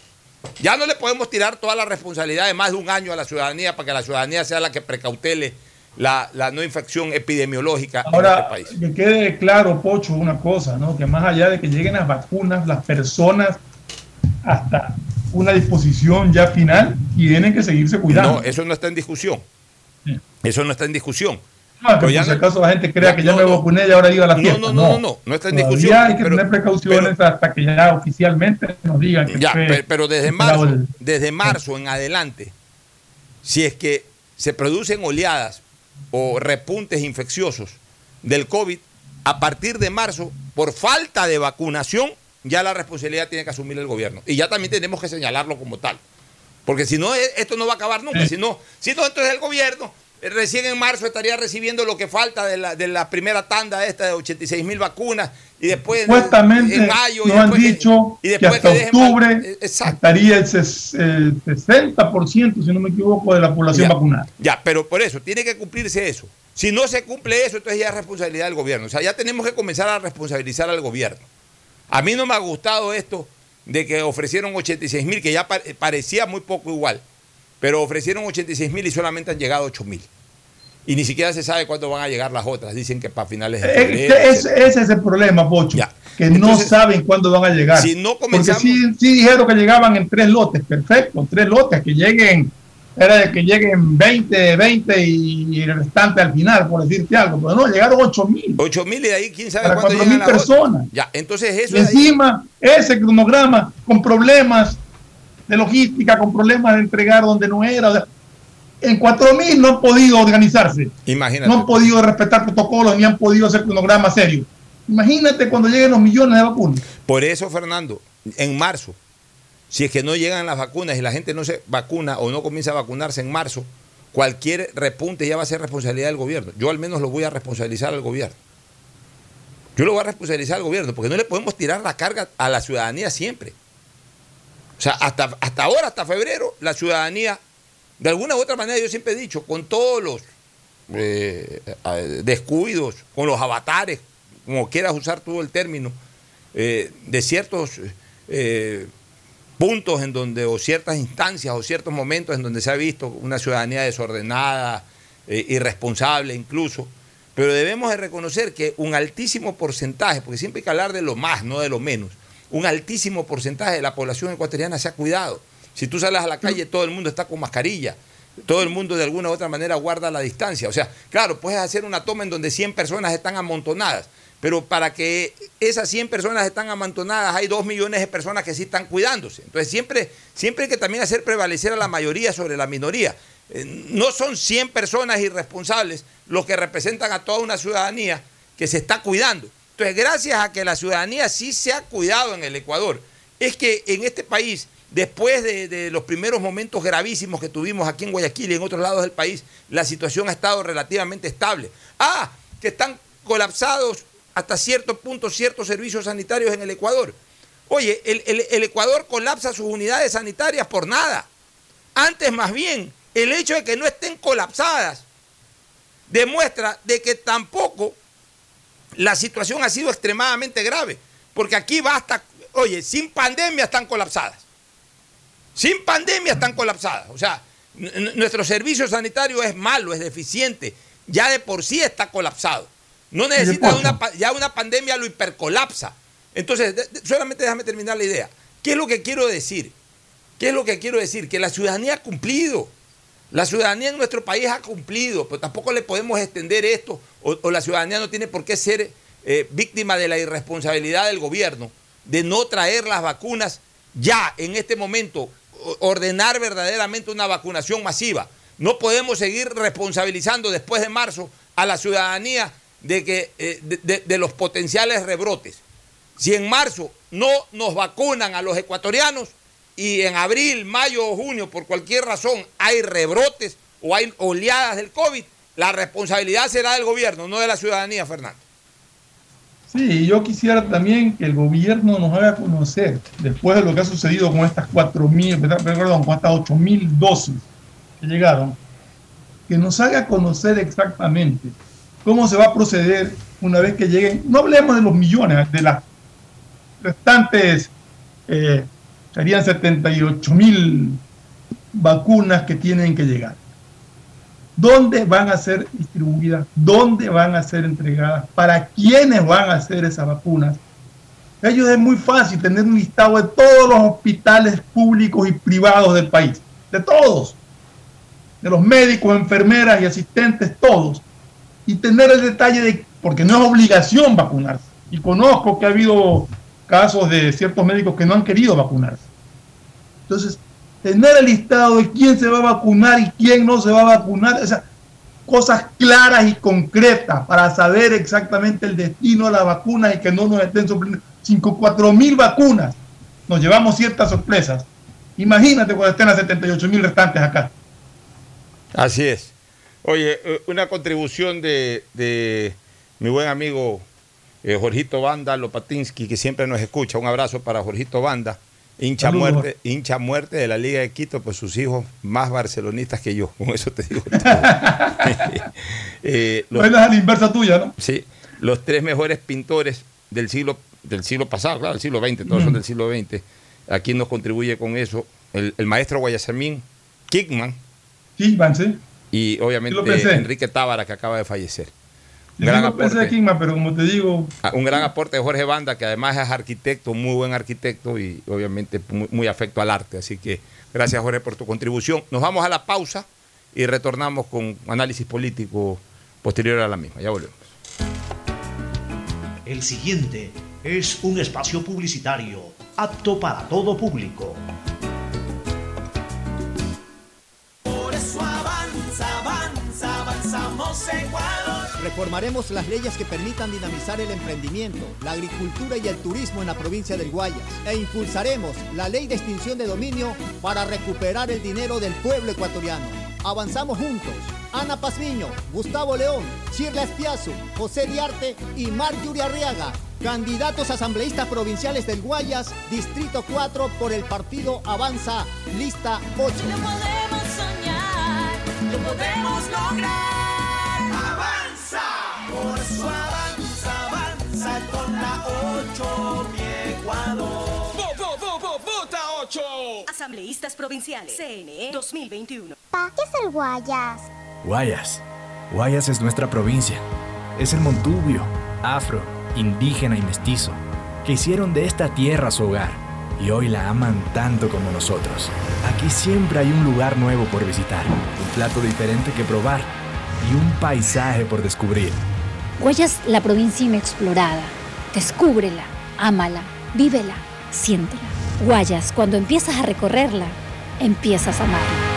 Ya no le podemos tirar toda la responsabilidad de más de un año a la ciudadanía para que la ciudadanía sea la que precautele la, la no infección epidemiológica en Ahora, este país. que quede claro, Pocho, una cosa, ¿no? Que más allá de que lleguen las vacunas, las personas hasta una disposición ya final tienen que seguirse cuidando. No, eso no está en discusión. Eso no está en discusión. No, que Pero ya si no- acaso la gente crea que ya no, me no. vacuné y ahora diga la No, fiesta. no, no, no, no, no está en Todavía discusión, hay que pero- tener precauciones hasta que ya oficialmente nos digan que Ya, fue pero desde marzo, desde marzo en adelante, si es que se producen oleadas o repuntes infecciosos del COVID, a partir de marzo, por falta de vacunación, ya la responsabilidad tiene que asumir el gobierno. Y ya también tenemos que señalarlo como tal. Porque si no, eh, esto no va a acabar nunca. Si no, si no, entonces el gobierno recién en marzo estaría recibiendo lo que falta de la, de la primera tanda esta de 86 mil vacunas y después Supuestamente en mayo y nos han después que- dicho y que después hasta que octubre eh, estaría el, ses- el 60%, si no me equivoco, de la población Ya. vacunada. Ya, pero por eso, tiene que cumplirse eso. Si no se cumple eso, entonces ya es responsabilidad del gobierno. O sea, ya tenemos que comenzar a responsabilizar al gobierno. A mí no me ha gustado esto de que ofrecieron 86 mil, que ya pa- parecía muy poco igual, pero ofrecieron 86 mil y solamente han llegado 8 mil. Y ni siquiera se sabe cuándo van a llegar las otras. Dicen que para finales de Eh, febrero. que ese, es el problema, Pocho. Que no Entonces, saben cuándo van a llegar. si no Porque comenzamos- sí, sí dijeron que llegaban en tres lotes, perfecto, tres lotes, que lleguen, era de que lleguen 20, 20 y, el restante al final, por decirte algo. Pero no, llegaron 8 mil. 8 mil y de ahí quién sabe Para cuándo 4 mil llegan otras. personas. Ya, entonces eso Y es ahí- encima, ese cronograma con problemas de logística, con problemas de entregar donde no era. en 4 mil no han podido organizarse. Imagínate. No han podido respetar protocolos ni han podido hacer cronogramas serios. Imagínate cuando lleguen los millones de vacunas. Por eso, Fernando, en marzo, si es que no llegan las vacunas y la gente no se vacuna o no comienza a vacunarse en marzo, cualquier repunte ya va a ser responsabilidad del gobierno. Yo al menos lo voy a responsabilizar al gobierno. Yo lo voy a responsabilizar al gobierno, porque no le podemos tirar la carga a la ciudadanía siempre. O sea, hasta, hasta ahora, hasta febrero, la ciudadanía, de alguna u otra manera, yo siempre he dicho, con todos los eh, descuidos, con los avatares, como quieras usar todo el término, eh, de ciertos eh, puntos en donde, o ciertas instancias, o ciertos momentos en donde se ha visto una ciudadanía desordenada, irresponsable incluso, pero debemos de reconocer que un altísimo porcentaje, porque siempre hay que hablar de lo más, no de lo menos, un altísimo porcentaje de la población ecuatoriana se ha cuidado. Si tú sales a la calle, todo el mundo está con mascarilla. Todo el mundo de alguna u otra manera guarda la distancia. O sea, claro, puedes hacer una toma en donde 100 personas están amontonadas, pero para que esas 100 personas están amontonadas hay 2 millones de personas que sí están cuidándose. Entonces siempre, siempre hay que también hacer prevalecer a la mayoría sobre la minoría. Eh, no son 100 personas irresponsables los que representan a toda una ciudadanía que se está cuidando. Entonces, gracias a que la ciudadanía sí se ha cuidado en el Ecuador, es que en este país, después de, los primeros momentos gravísimos que tuvimos aquí en Guayaquil y en otros lados del país, la situación ha estado relativamente estable. Ah, que están colapsados hasta cierto punto ciertos servicios sanitarios en el Ecuador. Oye, el, el- el Ecuador colapsa sus unidades sanitarias por nada. Antes más bien, el hecho de que no estén colapsadas demuestra de que tampoco la situación ha sido extremadamente grave. Porque aquí basta, oye, sin pandemia están colapsadas. Sin pandemia están colapsadas. O sea, nuestro servicio sanitario es malo, es deficiente. Ya de por sí está colapsado. No necesita una, ya una pandemia lo hipercolapsa. Entonces, solamente déjame terminar la idea. ¿Qué es lo que quiero decir? ¿Qué es lo que quiero decir? Que la ciudadanía ha cumplido. La ciudadanía en nuestro país ha cumplido, pero tampoco le podemos extender esto, o, la ciudadanía no tiene por qué ser eh, víctima de la irresponsabilidad del gobierno de no traer las vacunas ya en este momento, ordenar verdaderamente una vacunación masiva. No podemos seguir responsabilizando después de marzo a la ciudadanía de, que, eh, de los potenciales rebrotes. Si en marzo no nos vacunan a los ecuatorianos y en abril, mayo o junio, por cualquier razón, hay rebrotes o hay oleadas del COVID, la responsabilidad será del gobierno, no de la ciudadanía, Fernando. Sí, yo quisiera también que el gobierno nos haga conocer, después de lo que ha sucedido con estas 4.000, perdón, con estas 8.000 dosis que llegaron, que nos haga conocer exactamente cómo se va a proceder una vez que lleguen, no hablemos de los millones, de las restantes, eh, serían 78.000 vacunas que tienen que llegar. ¿Dónde van a ser distribuidas? ¿Dónde van a ser entregadas? ¿Para quiénes van a ser esas vacunas? Ellos es muy fácil tener un listado de todos los hospitales públicos y privados del país, de todos, de los médicos, enfermeras y asistentes, todos, y tener el detalle de, porque no es obligación vacunarse. Y conozco que ha habido casos de ciertos médicos que no han querido vacunarse. Entonces, tener el listado de quién se va a vacunar y quién no se va a vacunar, esas cosas claras y concretas para saber exactamente el destino de la vacuna y que no nos estén sorprendiendo. 5, 4 mil vacunas, nos llevamos ciertas sorpresas. Imagínate cuando estén las 78 mil restantes acá. Así es. Oye, eh, una contribución de, de mi buen amigo eh, Jorgito Banda Lopatinsky, que siempre nos escucha. Un abrazo para Jorgito Banda, hincha Saludos. muerte, hincha muerte de la Liga de Quito, pues sus hijos más barcelonistas que yo. Con eso te digo. todo. Eh, los- a la inversa tuya, ¿no? Sí, los tres mejores pintores del siglo, del siglo pasado, claro, del siglo XX, todos Mm. son del siglo XX. Aquí nos contribuye con eso el, el maestro Guayasamín Kickman Van, sí. y obviamente. Enrique Tábara, que acaba de fallecer. Gran aporte. ma, pero como te digo, Ah, Un gran aporte de Jorge Banda, que además es arquitecto, muy buen arquitecto y obviamente muy, muy afecto al arte. Así que gracias Jorge por tu contribución. Nos vamos a la pausa y retornamos con análisis político posterior a la misma. Ya volvemos. El siguiente es un espacio publicitario apto para todo público. Por eso avanza, avanza, avanzamos Ecuador. Reformaremos las leyes que permitan dinamizar el emprendimiento, la agricultura y el turismo en la provincia del Guayas. E impulsaremos la ley de extinción de dominio para recuperar el dinero del pueblo ecuatoriano. Avanzamos juntos. Ana Pazmiño, Gustavo León, Shirla Espiazu, José Diarte y Marjorie Arriaga. Candidatos asambleístas provinciales del Guayas, Distrito 4 por el partido Avanza, lista 8. podemos soñar, lo podemos lograr. 8! Asambleístas provinciales. CNE 2021. ¿Qué es el Guayas? Guayas. Guayas es nuestra provincia. Es el montubio, afro, indígena y mestizo, que hicieron de esta tierra su hogar y hoy la aman tanto como nosotros. Aquí siempre hay un lugar nuevo por visitar, un plato diferente que probar y un paisaje por descubrir. Guayas, la provincia inexplorada. Descúbrela, ámala, vívela, siéntela. Guayas, cuando empiezas a recorrerla, empiezas a amarla.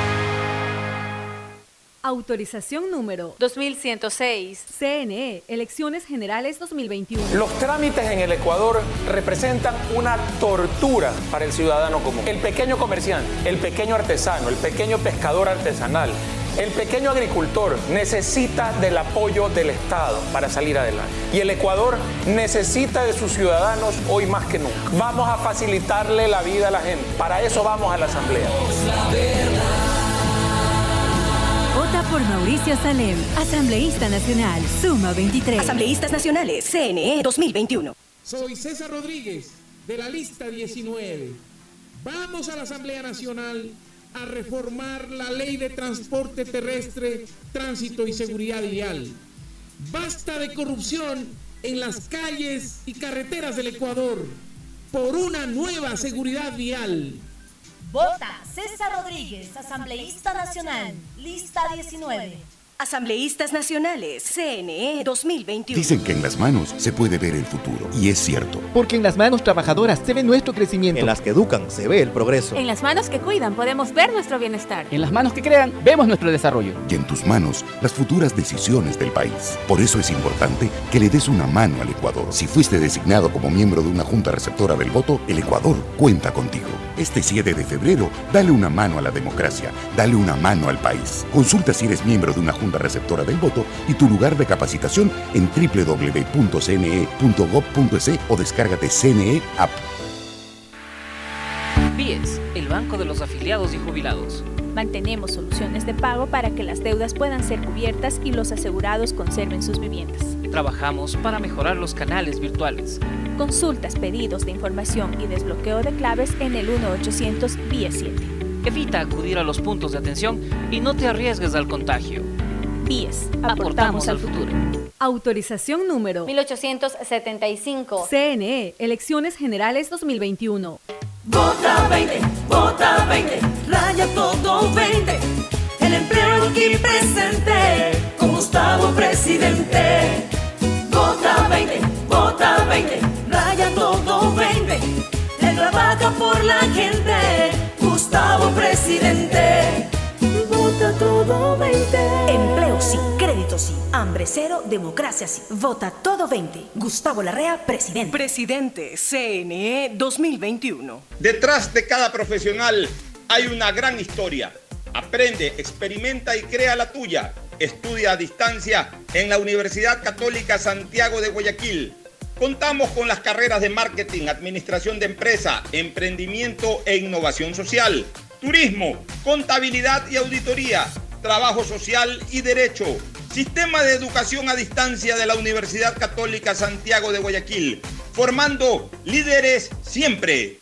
Autorización número 2106. CNE, Elecciones Generales 2021. Los trámites en el Ecuador representan una tortura para el ciudadano común. El pequeño comerciante, el pequeño artesano, el pequeño pescador artesanal, el pequeño agricultor necesita del apoyo del Estado para salir adelante. Y el Ecuador necesita de sus ciudadanos hoy más que nunca. Vamos a facilitarle la vida a la gente. Para eso vamos a la Asamblea. Vota por Mauricio Salem, asambleísta nacional, Suma 23. Asambleístas Nacionales. CNE 2021. Soy César Rodríguez, de la lista 19. Vamos a la Asamblea Nacional a reformar la ley de transporte terrestre, tránsito y seguridad vial. Basta de corrupción en las calles y carreteras del Ecuador por una nueva seguridad vial. Vota César Rodríguez, asambleísta nacional, lista 19. Asambleístas Nacionales, CNE 2021. Dicen que en las manos se puede ver el futuro, y es cierto. Porque en las manos trabajadoras se ve nuestro crecimiento. En las que educan se ve el progreso. En las manos que cuidan podemos ver nuestro bienestar. En las manos que crean vemos nuestro desarrollo. Y en tus manos las futuras decisiones del país. Por eso es importante que le des una mano al Ecuador. Si fuiste designado como miembro de una junta receptora del voto, el Ecuador cuenta contigo. Este 7 de febrero, dale una mano a la democracia, dale una mano al país. Consulta si eres miembro de una junta receptora del voto y tu lugar de capacitación en www.cne.gov.es o descárgate CNE App. BIES, el Banco de los Afiliados y Jubilados. Mantenemos soluciones de pago para que las deudas puedan ser cubiertas y los asegurados conserven sus viviendas. Trabajamos para mejorar los canales virtuales. Consultas, pedidos de información y desbloqueo de claves en el 1-800 BIES 7. Evita acudir a los puntos de atención y no te arriesgues al contagio. BIES, aportamos al futuro. Autorización número 1875. CNE, Elecciones Generales 2021. Vota 20, vota 20, raya todo 20. El empleo aquí presente, con Gustavo presidente. Vota 20, vota 20, raya todo 20. Él trabaja por la hambre cero, democracia sí. Vota todo 20. Gustavo Larrea, presidente. Presidente, CNE 2021. Detrás de cada profesional hay una gran historia. Aprende, experimenta y crea la tuya. Estudia a distancia en la Universidad Católica Santiago de Guayaquil. Contamos con las carreras de marketing, administración de empresa, emprendimiento e innovación social, turismo, contabilidad y auditoría, trabajo social y derecho. Sistema de educación a distancia de la Universidad Católica Santiago de Guayaquil, formando líderes siempre.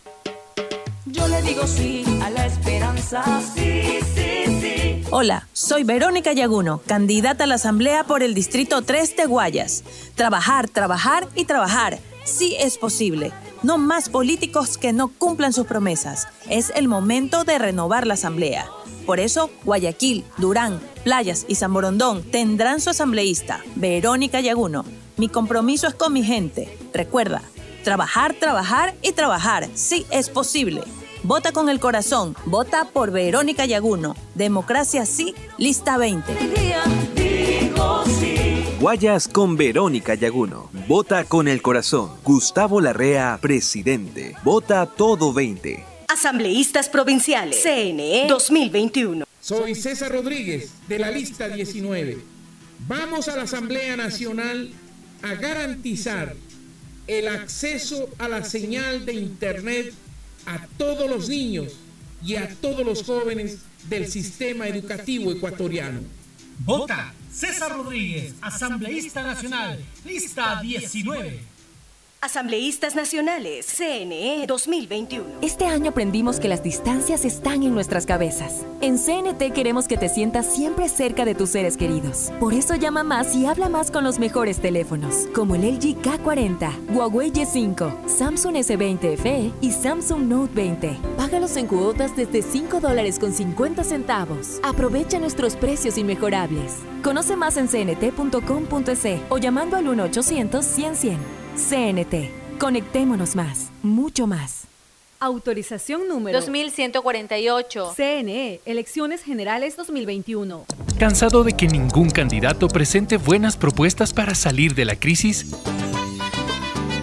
Yo le digo sí a la esperanza, sí, sí, sí. Hola, soy Verónica Yaguno, candidata a la Asamblea por el Distrito 3 de Guayas. Trabajar, trabajar y trabajar. Sí es posible. No más políticos que no cumplan sus promesas. Es el momento de renovar la Asamblea. Por eso, Guayaquil, Durán, Playas y San Borondón tendrán su asambleísta, Verónica Yaguno. Mi compromiso es con mi gente. Recuerda, trabajar, trabajar y trabajar. Sí es posible. Vota con el corazón. Vota por Verónica Yaguno. Democracia sí, lista 20. Digo sí. Guayas con Verónica Yaguno. Vota con el corazón. Gustavo Larrea, presidente. Vota todo 20. Asambleístas Provinciales, CNE 2021. Soy César Rodríguez, de la lista 19. Vamos a la Asamblea Nacional a garantizar el acceso a la señal de Internet a todos los niños y a todos los jóvenes del sistema educativo ecuatoriano. Vota César Rodríguez, asambleísta nacional, lista 19. Asambleístas Nacionales, CNE 2021. Este año aprendimos que las distancias están en nuestras cabezas. En CNT queremos que te sientas siempre cerca de tus seres queridos. Por eso llama más y habla más con los mejores teléfonos, como el LG K40, Huawei Y5, Samsung S20 FE y Samsung Note 20. Págalos en cuotas desde 5 dólares con 50 centavos. Aprovecha nuestros precios inmejorables. Conoce más en cnt.com.es o llamando al 1-800-100-100. CNT. Conectémonos más, mucho más. Autorización número 2148. CNE, Elecciones Generales 2021. ¿Cansado de que ningún candidato presente buenas propuestas para salir de la crisis?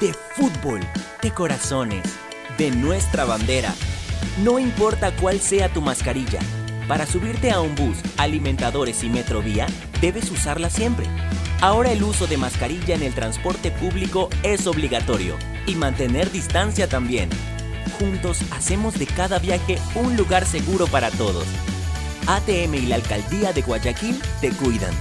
De fútbol. De corazones. De nuestra bandera. No importa cuál sea tu mascarilla. Para subirte a un bus, alimentadores y metrovía, debes usarla siempre. Ahora el uso de mascarilla en el transporte público es obligatorio y mantener distancia también. Juntos hacemos de cada viaje un lugar seguro para todos. ATM y la Alcaldía de Guayaquil te cuidan.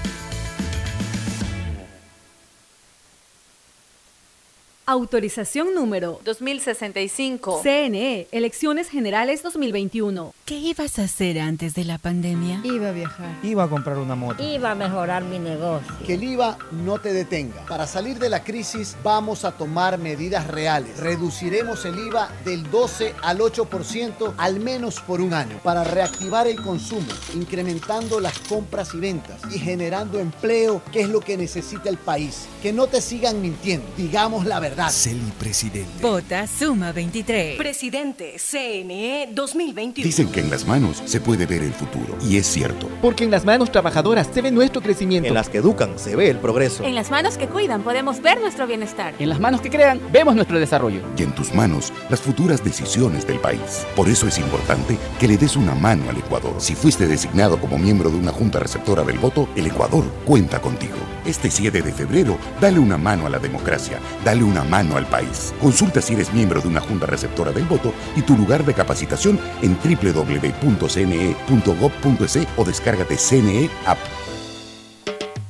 Autorización número 2065. CNE, Elecciones Generales 2021. ¿Qué ibas a hacer antes de la pandemia? Iba a viajar. Iba a comprar una moto. Iba a mejorar mi negocio. Que el IVA no te detenga. Para salir de la crisis vamos a tomar medidas reales. Reduciremos el IVA del 12 al 8% al menos por un año para reactivar el consumo, incrementando las compras y ventas y generando empleo, que es lo que necesita el país. Que no te sigan mintiendo. Digamos la verdad. Celi Presidente. Vota Suma 23. Presidente CNE 2021. Dicen que en las manos se puede ver el futuro. Y es cierto. Porque en las manos trabajadoras se ve nuestro crecimiento. En las que educan se ve el progreso. En las manos que cuidan podemos ver nuestro bienestar. En las manos que crean vemos nuestro desarrollo. Y en tus manos las futuras decisiones del país. Por eso es importante que le des una mano al Ecuador. Si fuiste designado como miembro de una junta receptora del voto, el Ecuador cuenta contigo. Este 7 de febrero, dale una mano a la democracia. Dale una mano al país. Consulta si eres miembro de una junta receptora del voto y tu lugar de capacitación en www.cne.gov.es o descárgate CNE App.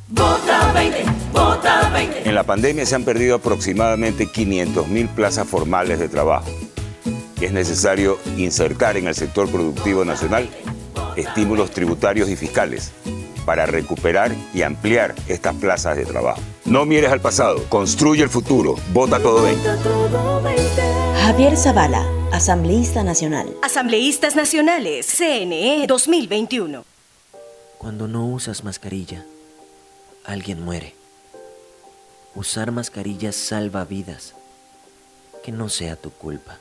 Vota 20, vota 20. En la pandemia se han perdido aproximadamente 500.000 plazas formales de trabajo. Es necesario insertar en el sector productivo nacional estímulos tributarios y fiscales para recuperar y ampliar estas plazas de trabajo. No mires al pasado, construye el futuro. Vota todo 20. Javier Zavala, asambleísta nacional. Asambleístas Nacionales, CNE 2021. Cuando no usas mascarilla, alguien muere. Usar mascarillas salva vidas. Que no sea tu culpa.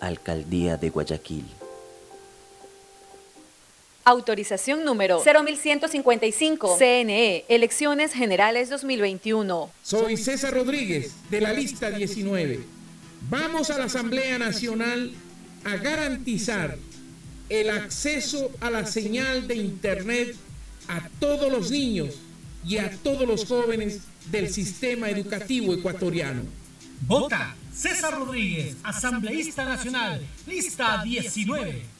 Alcaldía de Guayaquil. Autorización número 0155. CNE, Elecciones Generales 2021. Soy César Rodríguez, de la lista 19. Vamos a la Asamblea Nacional a garantizar el acceso a la señal de Internet a todos los niños y a todos los jóvenes del sistema educativo ecuatoriano. Vota César Rodríguez, asambleísta nacional, lista 19.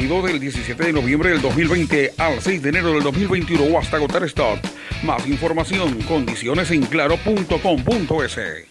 Válido del 17 de noviembre del 2020 al 6 de enero del 2021 o hasta agotar stock. Más información, condiciones en claro.com.es.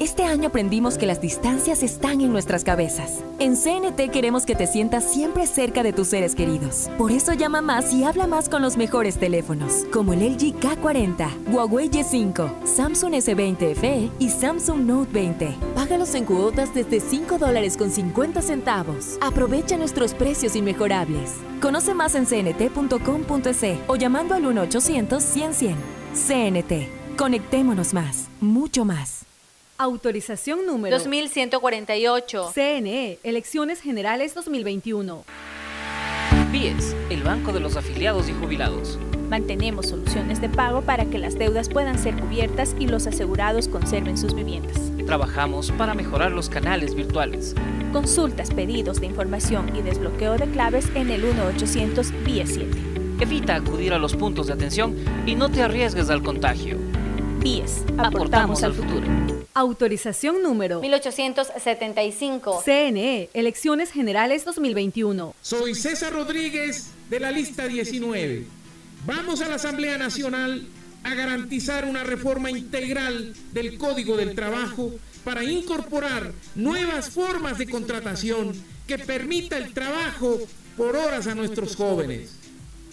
Este año aprendimos que las distancias están en nuestras cabezas. En CNT queremos que te sientas siempre cerca de tus seres queridos. Por eso llama más y habla más con los mejores teléfonos, como el LG K40, Huawei Y5, Samsung S20 FE y Samsung Note 20. Págalos en cuotas desde 5 dólares con 50 centavos. Aprovecha nuestros precios inmejorables. Conoce más en cnt.com.es o llamando al 1-800-100-100. CNT. Conectémonos más, mucho más. Autorización número 2148. CNE, Elecciones Generales 2021. BIES, el Banco de los Afiliados y Jubilados. Mantenemos soluciones de pago para que las deudas puedan ser cubiertas y los asegurados conserven sus viviendas. Trabajamos para mejorar los canales virtuales. Consultas, pedidos de información y desbloqueo de claves en el 1-800 BIES 7. Evita acudir a los puntos de atención y no te arriesgues al contagio. BIES, aportamos, aportamos al futuro. Autorización número 1875. CNE, Elecciones Generales 2021. Soy César Rodríguez de la lista 19. Vamos a la Asamblea Nacional a garantizar una reforma integral del Código del Trabajo para incorporar nuevas formas de contratación que permita el trabajo por horas a nuestros jóvenes.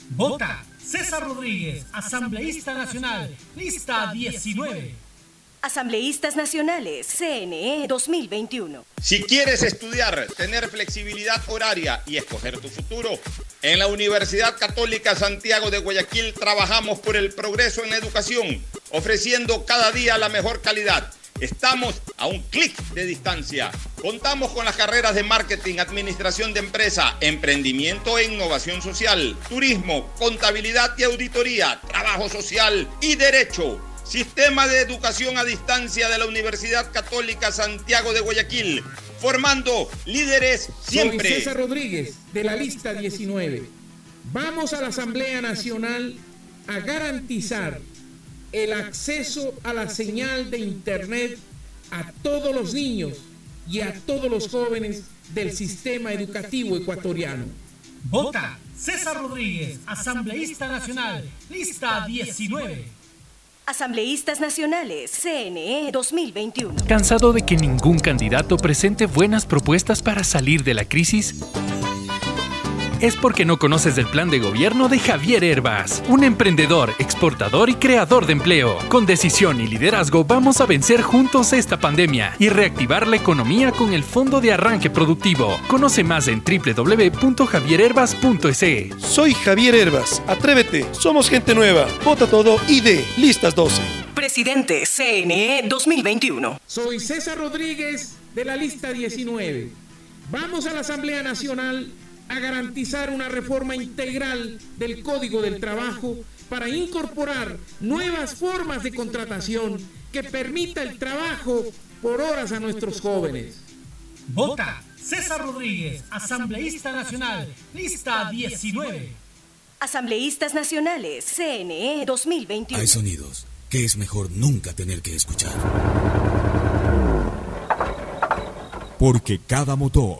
Vota César Rodríguez, asambleísta nacional, lista 19. Asambleístas Nacionales, CNE 2021. Si quieres estudiar, tener flexibilidad horaria y escoger tu futuro, en la Universidad Católica Santiago de Guayaquil trabajamos por el progreso en la educación, ofreciendo cada día la mejor calidad. Estamos a un clic de distancia. Contamos con las carreras de marketing, administración de empresa, emprendimiento e innovación social, turismo, contabilidad y auditoría, trabajo social y derecho. Sistema de Educación a Distancia de la Universidad Católica Santiago de Guayaquil, formando líderes siempre. Soy César Rodríguez, de la lista 19. Vamos a la Asamblea Nacional a garantizar el acceso a la señal de Internet a todos los niños y a todos los jóvenes del sistema educativo ecuatoriano. Vota César Rodríguez, asambleísta nacional, lista 19. Asambleístas Nacionales, CNE 2021. ¿Cansado de que ningún candidato presente buenas propuestas para salir de la crisis? Es porque no conoces el plan de gobierno de Javier Herbas, un emprendedor, exportador y creador de empleo. Con decisión y liderazgo vamos a vencer juntos esta pandemia y reactivar la economía con el Fondo de Arranque Productivo. Conoce más en www.javierherbas.es. Soy Javier Herbas. Atrévete. Somos gente nueva. Vota todo y de listas 12. Presidente CNE 2021. Soy César Rodríguez de la lista 19. Vamos a la Asamblea Nacional a garantizar una reforma integral del Código del Trabajo para incorporar nuevas formas de contratación que permita el trabajo por horas a nuestros jóvenes. Vota César Rodríguez, asambleísta nacional, lista 19. Asambleístas Nacionales, CNE 2021. Hay sonidos que es mejor nunca tener que escuchar. Porque cada motor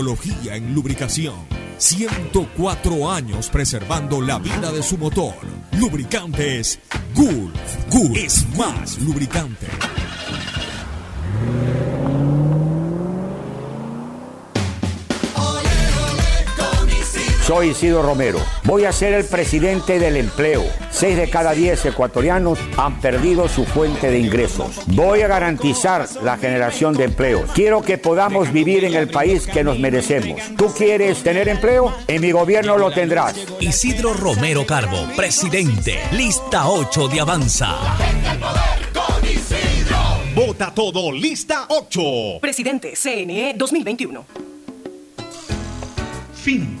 en lubricación. 104 años preservando la vida de su motor. Lubricantes Gulf. Gulf es más lubricante. Soy Isidro Romero. Voy a ser el presidente del empleo. Seis de cada diez ecuatorianos han perdido su fuente de ingresos. Voy a garantizar la generación de empleos. Quiero que podamos vivir en el país que nos merecemos. ¿Tú quieres tener empleo? En mi gobierno lo tendrás. Isidro Romero Carbo, presidente. Lista 8 de Avanza. Vota todo, lista 8. Presidente CNE 2021. Fin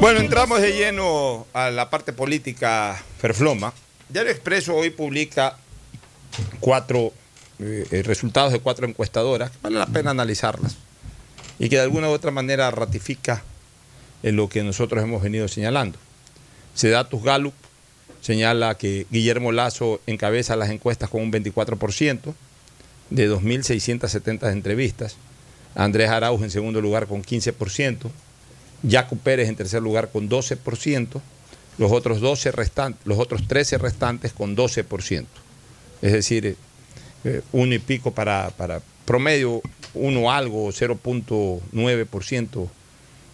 bueno. Entramos de lleno a la parte política Ferfloma. Diario Expreso hoy publica cuatro eh, eh, resultados de cuatro encuestadoras. Vale la pena analizarlas. Y que de alguna u otra manera ratifica en lo que nosotros hemos venido señalando. Sedatus Gallup señala que Guillermo Lazo encabeza las encuestas con un 24% de 2.670 entrevistas. Andrés Arauz en segundo lugar con 15%. Jaco Pérez en tercer lugar con 12%. Los otros, 12 restantes, los otros 13 restantes con 12%. Es decir, eh, uno y pico para, para promedio, uno algo, 0.9%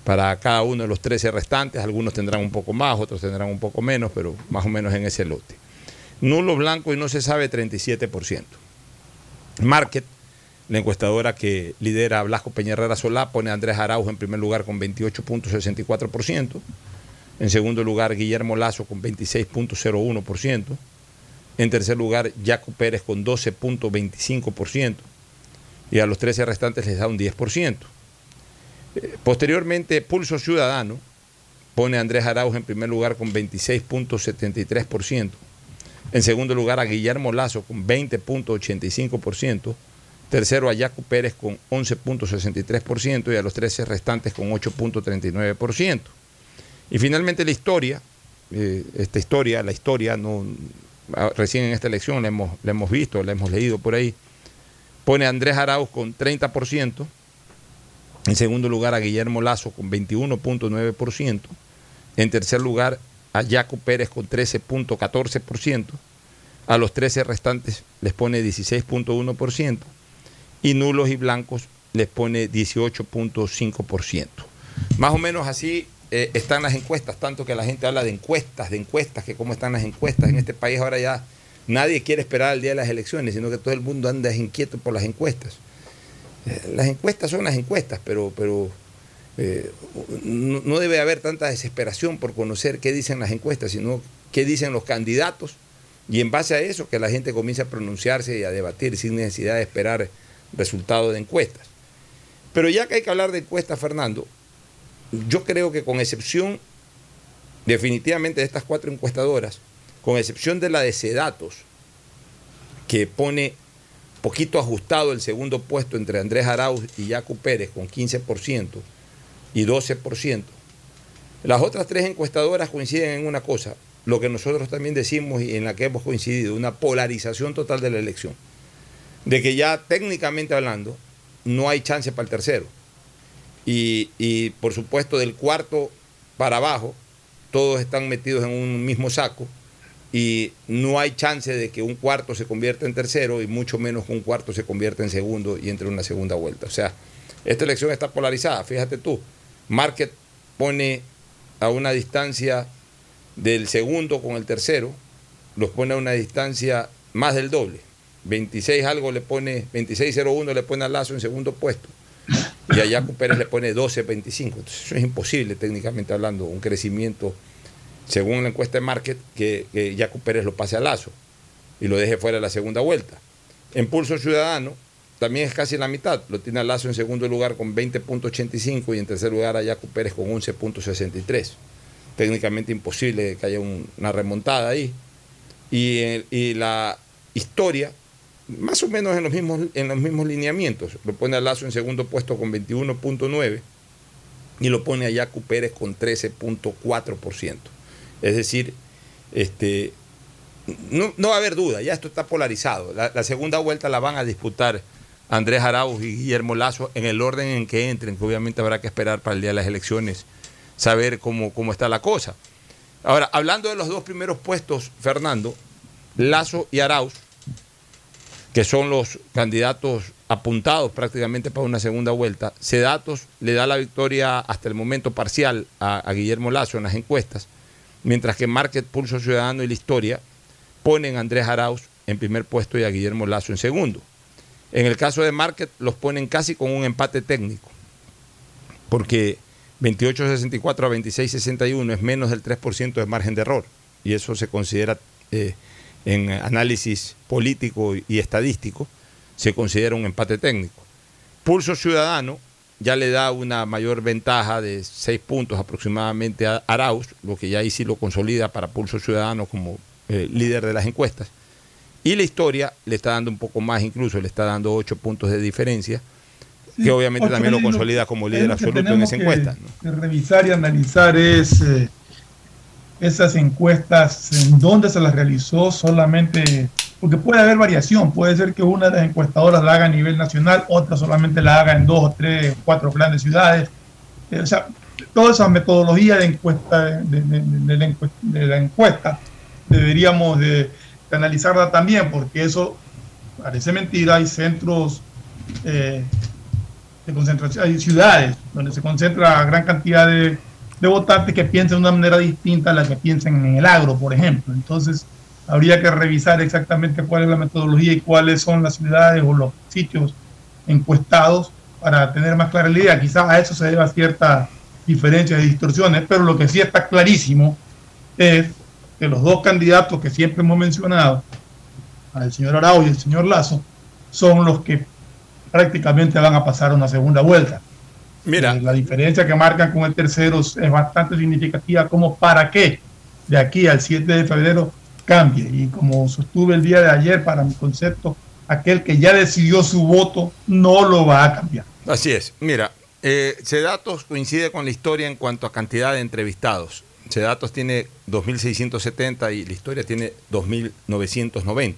para cada uno de los 13 restantes. Algunos tendrán un poco más, otros tendrán un poco menos, pero más o menos en ese lote. Nulo blanco y no se sabe 37%. Market, la encuestadora que lidera Blasco Peñarrera Solá, pone a Andrés Arauz en primer lugar con 28.64%. En segundo lugar, Guillermo Lazo con 26.01%. En tercer lugar, Jaco Pérez con 12.25%. Y a los 13 restantes les da un 10%. Eh, posteriormente, Pulso Ciudadano pone a Andrés Arauz en primer lugar con 26.73%. En segundo lugar, a Guillermo Lazo con 20.85%. Tercero, a Jaco Pérez con 11.63% y a los 13 restantes con 8.39%. Y finalmente la historia, eh, esta historia, la historia, recién en esta elección la hemos, la hemos visto, la hemos leído por ahí, pone a Andrés Arauz con 30%, en segundo lugar a Guillermo Lazo con 21.9%, en tercer lugar a Jaco Pérez con 13.14%, a los 13 restantes les pone 16.1% y nulos y blancos les pone 18.5%. Más o menos así eh, están las encuestas, tanto que la gente habla de encuestas, de encuestas, que cómo están las encuestas en este país ahora ya nadie quiere esperar el día de las elecciones, sino que todo el mundo anda inquieto por las encuestas. Eh, las encuestas son las encuestas, pero, pero eh, no, no, debe haber tanta desesperación por conocer qué dicen las encuestas, sino qué dicen los candidatos y en base a eso que la gente comience a pronunciarse y a debatir sin necesidad de esperar resultados de encuestas. Pero ya que hay que hablar de encuestas, Fernando, yo creo que con excepción definitivamente de estas cuatro encuestadoras, con excepción de la de Sedatos, que pone poquito ajustado el segundo puesto entre Andrés Arauz y Jaco Pérez con 15% y 12%, las otras tres encuestadoras coinciden en una cosa, lo que nosotros también decimos y en la que hemos coincidido, una polarización total de la elección, de que ya técnicamente hablando no hay chance para el tercero. Y, por supuesto del cuarto para abajo, todos están metidos en un mismo saco y no hay chance de que un cuarto se convierta en tercero y mucho menos que un cuarto se convierta en segundo y entre una segunda vuelta. O sea, esta elección está polarizada, fíjate tú. Market pone a una distancia del segundo con el tercero, los pone a una distancia más del doble. 26 algo le pone, 26.01 le pone a Lazo en segundo puesto y a Jaco Pérez le pone 12.25. Entonces eso es imposible técnicamente hablando, un crecimiento, según la encuesta de Market, que, que Jaco Pérez lo pase a Lazo y lo deje fuera de la segunda vuelta. En Pulso Ciudadano también es casi la mitad, lo tiene a Lazo en segundo lugar con 20.85 y en tercer lugar a Jaco Pérez con 11.63. Técnicamente imposible que haya un, una remontada ahí. Y, y la historia más o menos en los mismos, en los mismos lineamientos. Lo pone a Lazo en segundo puesto con 21.9 y lo pone a Yacu Pérez con 13.4%. Es decir, este, no, no, va a haber duda, ya esto está polarizado. La, segunda vuelta la van a disputar Andrés Arauz y Guillermo Lazo en el orden en que entren, que obviamente habrá que esperar para el día de las elecciones saber cómo, cómo está la cosa. Ahora, hablando de los dos primeros puestos, Fernando, Lazo y Arauz, que son los candidatos apuntados prácticamente para una segunda vuelta. Sedatos le da la victoria hasta el momento parcial a, Guillermo Lazo en las encuestas, mientras que Market, Pulso Ciudadano y la Historia ponen a Andrés Arauz en primer puesto y a Guillermo Lazo en segundo. En el caso de Market los ponen casi con un empate técnico, porque 28.64 a 26.61 es menos del 3% de margen de error, y eso se considera... Eh, en análisis político y estadístico, se considera un empate técnico. Pulso Ciudadano ya le da una mayor ventaja de seis puntos aproximadamente a Arauz, lo que ya ahí sí lo consolida para Pulso Ciudadano como eh, líder de las encuestas. Y la historia le está dando un poco más, incluso le está dando ocho puntos de diferencia, sí, que obviamente también lo consolida como líder absoluto en esa encuesta. ¿no? Que revisar y analizar es eh, esas encuestas, en dónde se las realizó solamente, porque puede haber variación, puede ser que una de las encuestadoras la haga a nivel nacional, otra solamente la haga en dos tres cuatro grandes ciudades. Eh, o sea, toda esa metodología de encuesta, de, de, de, la, encuesta, de la, encuesta, deberíamos de, analizarla también, porque eso parece mentira, hay centros eh, de concentración, hay ciudades donde se concentra gran cantidad de de votantes que piensen de una manera distinta a la que piensen en el agro, por ejemplo. Entonces, habría que revisar exactamente cuál es la metodología y cuáles son las ciudades o los sitios encuestados para tener más clara la idea. Quizás a eso se deba cierta diferencias y distorsiones, pero lo que sí está clarísimo es que los dos candidatos que siempre hemos mencionado, el señor Arau y el señor Lazo, son los que prácticamente van a pasar una segunda vuelta. Mira. Eh, la diferencia que marcan con el tercero es bastante significativa como para que de aquí al 7 de febrero cambie. Y como sostuve el día de ayer, para mi concepto, aquel que ya decidió su voto no lo va a cambiar. Así es. Mira, eh, Cedatos coincide con la historia en cuanto a cantidad de entrevistados. Cedatos tiene 2.670 y la historia tiene 2.990.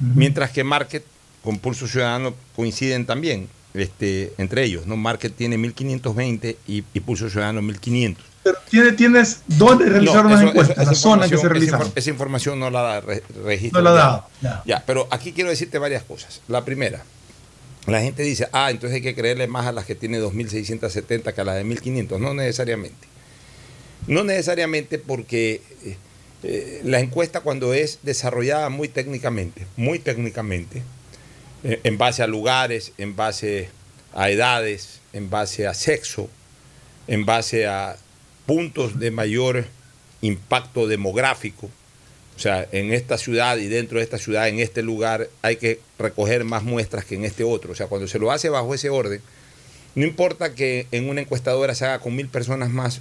Mientras que Market con Pulso Ciudadano coinciden también este, entre ellos. ¿no? Market tiene 1.520 y, y Pulso Ciudadano 1.500. Pero tiene, tienes dónde realizar No, una encuesta, la esa zona en que se información- esa, información no la re- registro. No la da, ya. Ya, pero aquí quiero decirte varias cosas. La primera, la gente dice, ah, entonces hay que creerle más a las que tiene 2.670 que a las de 1.500. No necesariamente. No necesariamente porque eh, eh, la encuesta cuando es desarrollada muy técnicamente, muy técnicamente, en base a lugares, en base a edades, en base a sexo, en base a puntos de mayor impacto demográfico. O sea, en esta ciudad y dentro de esta ciudad, en este lugar, hay que recoger más muestras que en este otro. O sea, cuando se lo hace bajo ese orden, no importa que en una encuestadora se haga con mil personas más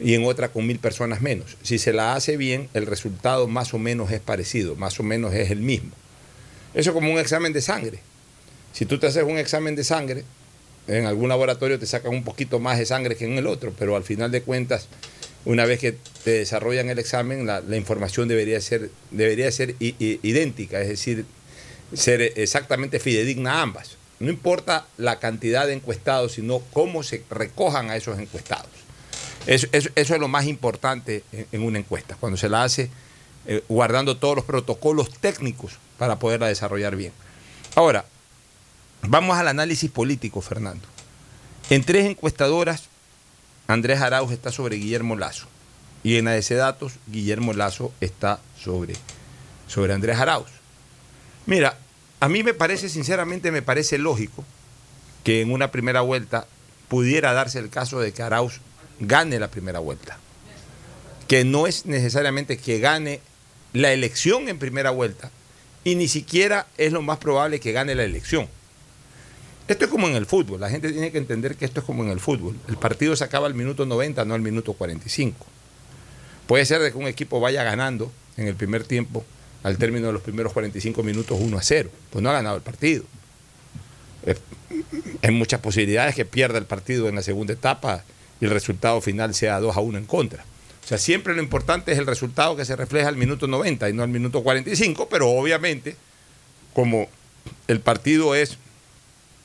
y en otra con mil personas menos. Si se la hace bien, el resultado más o menos es parecido, más o menos es el mismo. Eso es como un examen de sangre. Si tú te haces un examen de sangre, en algún laboratorio te sacan un poquito más de sangre que en el otro, pero al final de cuentas, una vez que te desarrollan el examen, la, información debería ser, debería ser i- idéntica, es decir, ser exactamente fidedigna a ambas. No importa la cantidad de encuestados, sino cómo se recojan a esos encuestados. Eso, es lo más importante en, en una encuesta, cuando se la hace eh, guardando todos los protocolos técnicos para poderla desarrollar bien. Ahora, vamos al análisis político, Fernando. En tres encuestadoras, Andrés Arauz está sobre Guillermo Lazo. Y en ese datos, Guillermo Lazo está sobre, sobre Andrés Arauz. Mira, a mí me parece, sinceramente, me parece lógico que en una primera vuelta pudiera darse el caso de que Arauz gane la primera vuelta. Que no es necesariamente que gane la elección en primera vuelta y ni siquiera es lo más probable que gane la elección. Esto es como en el fútbol, la gente tiene que entender que esto es como en el fútbol. El partido se acaba al minuto 90, no al minuto 45. Puede ser de que un equipo vaya ganando en el primer tiempo, al término de los primeros 45 minutos 1 a 0. Pues no ha ganado el partido. Hay muchas posibilidades que pierda el partido en la segunda etapa y el resultado final sea 2 a 1 en contra. O sea, siempre lo importante es el resultado que se refleja al minuto 90 y no al minuto 45, pero obviamente, como el partido es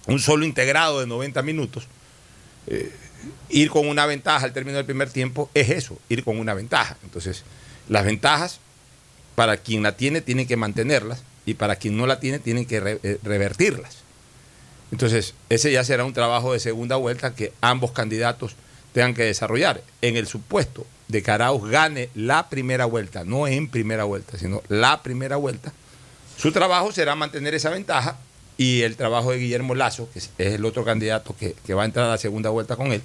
un solo integrado de 90 minutos, eh, ir con una ventaja al término del primer tiempo es eso, ir con una ventaja. Entonces, las ventajas, para quien la tiene, tiene que mantenerlas y para quien no la tiene, tienen que eh, revertirlas. Entonces, ese ya será un trabajo de segunda vuelta que ambos candidatos tengan que desarrollar. En el supuesto de que Arauz gane la primera vuelta, no en primera vuelta, sino la primera vuelta, su trabajo será mantener esa ventaja y el trabajo de Guillermo Lazo, que es el otro candidato que, que va a entrar a la segunda vuelta con él,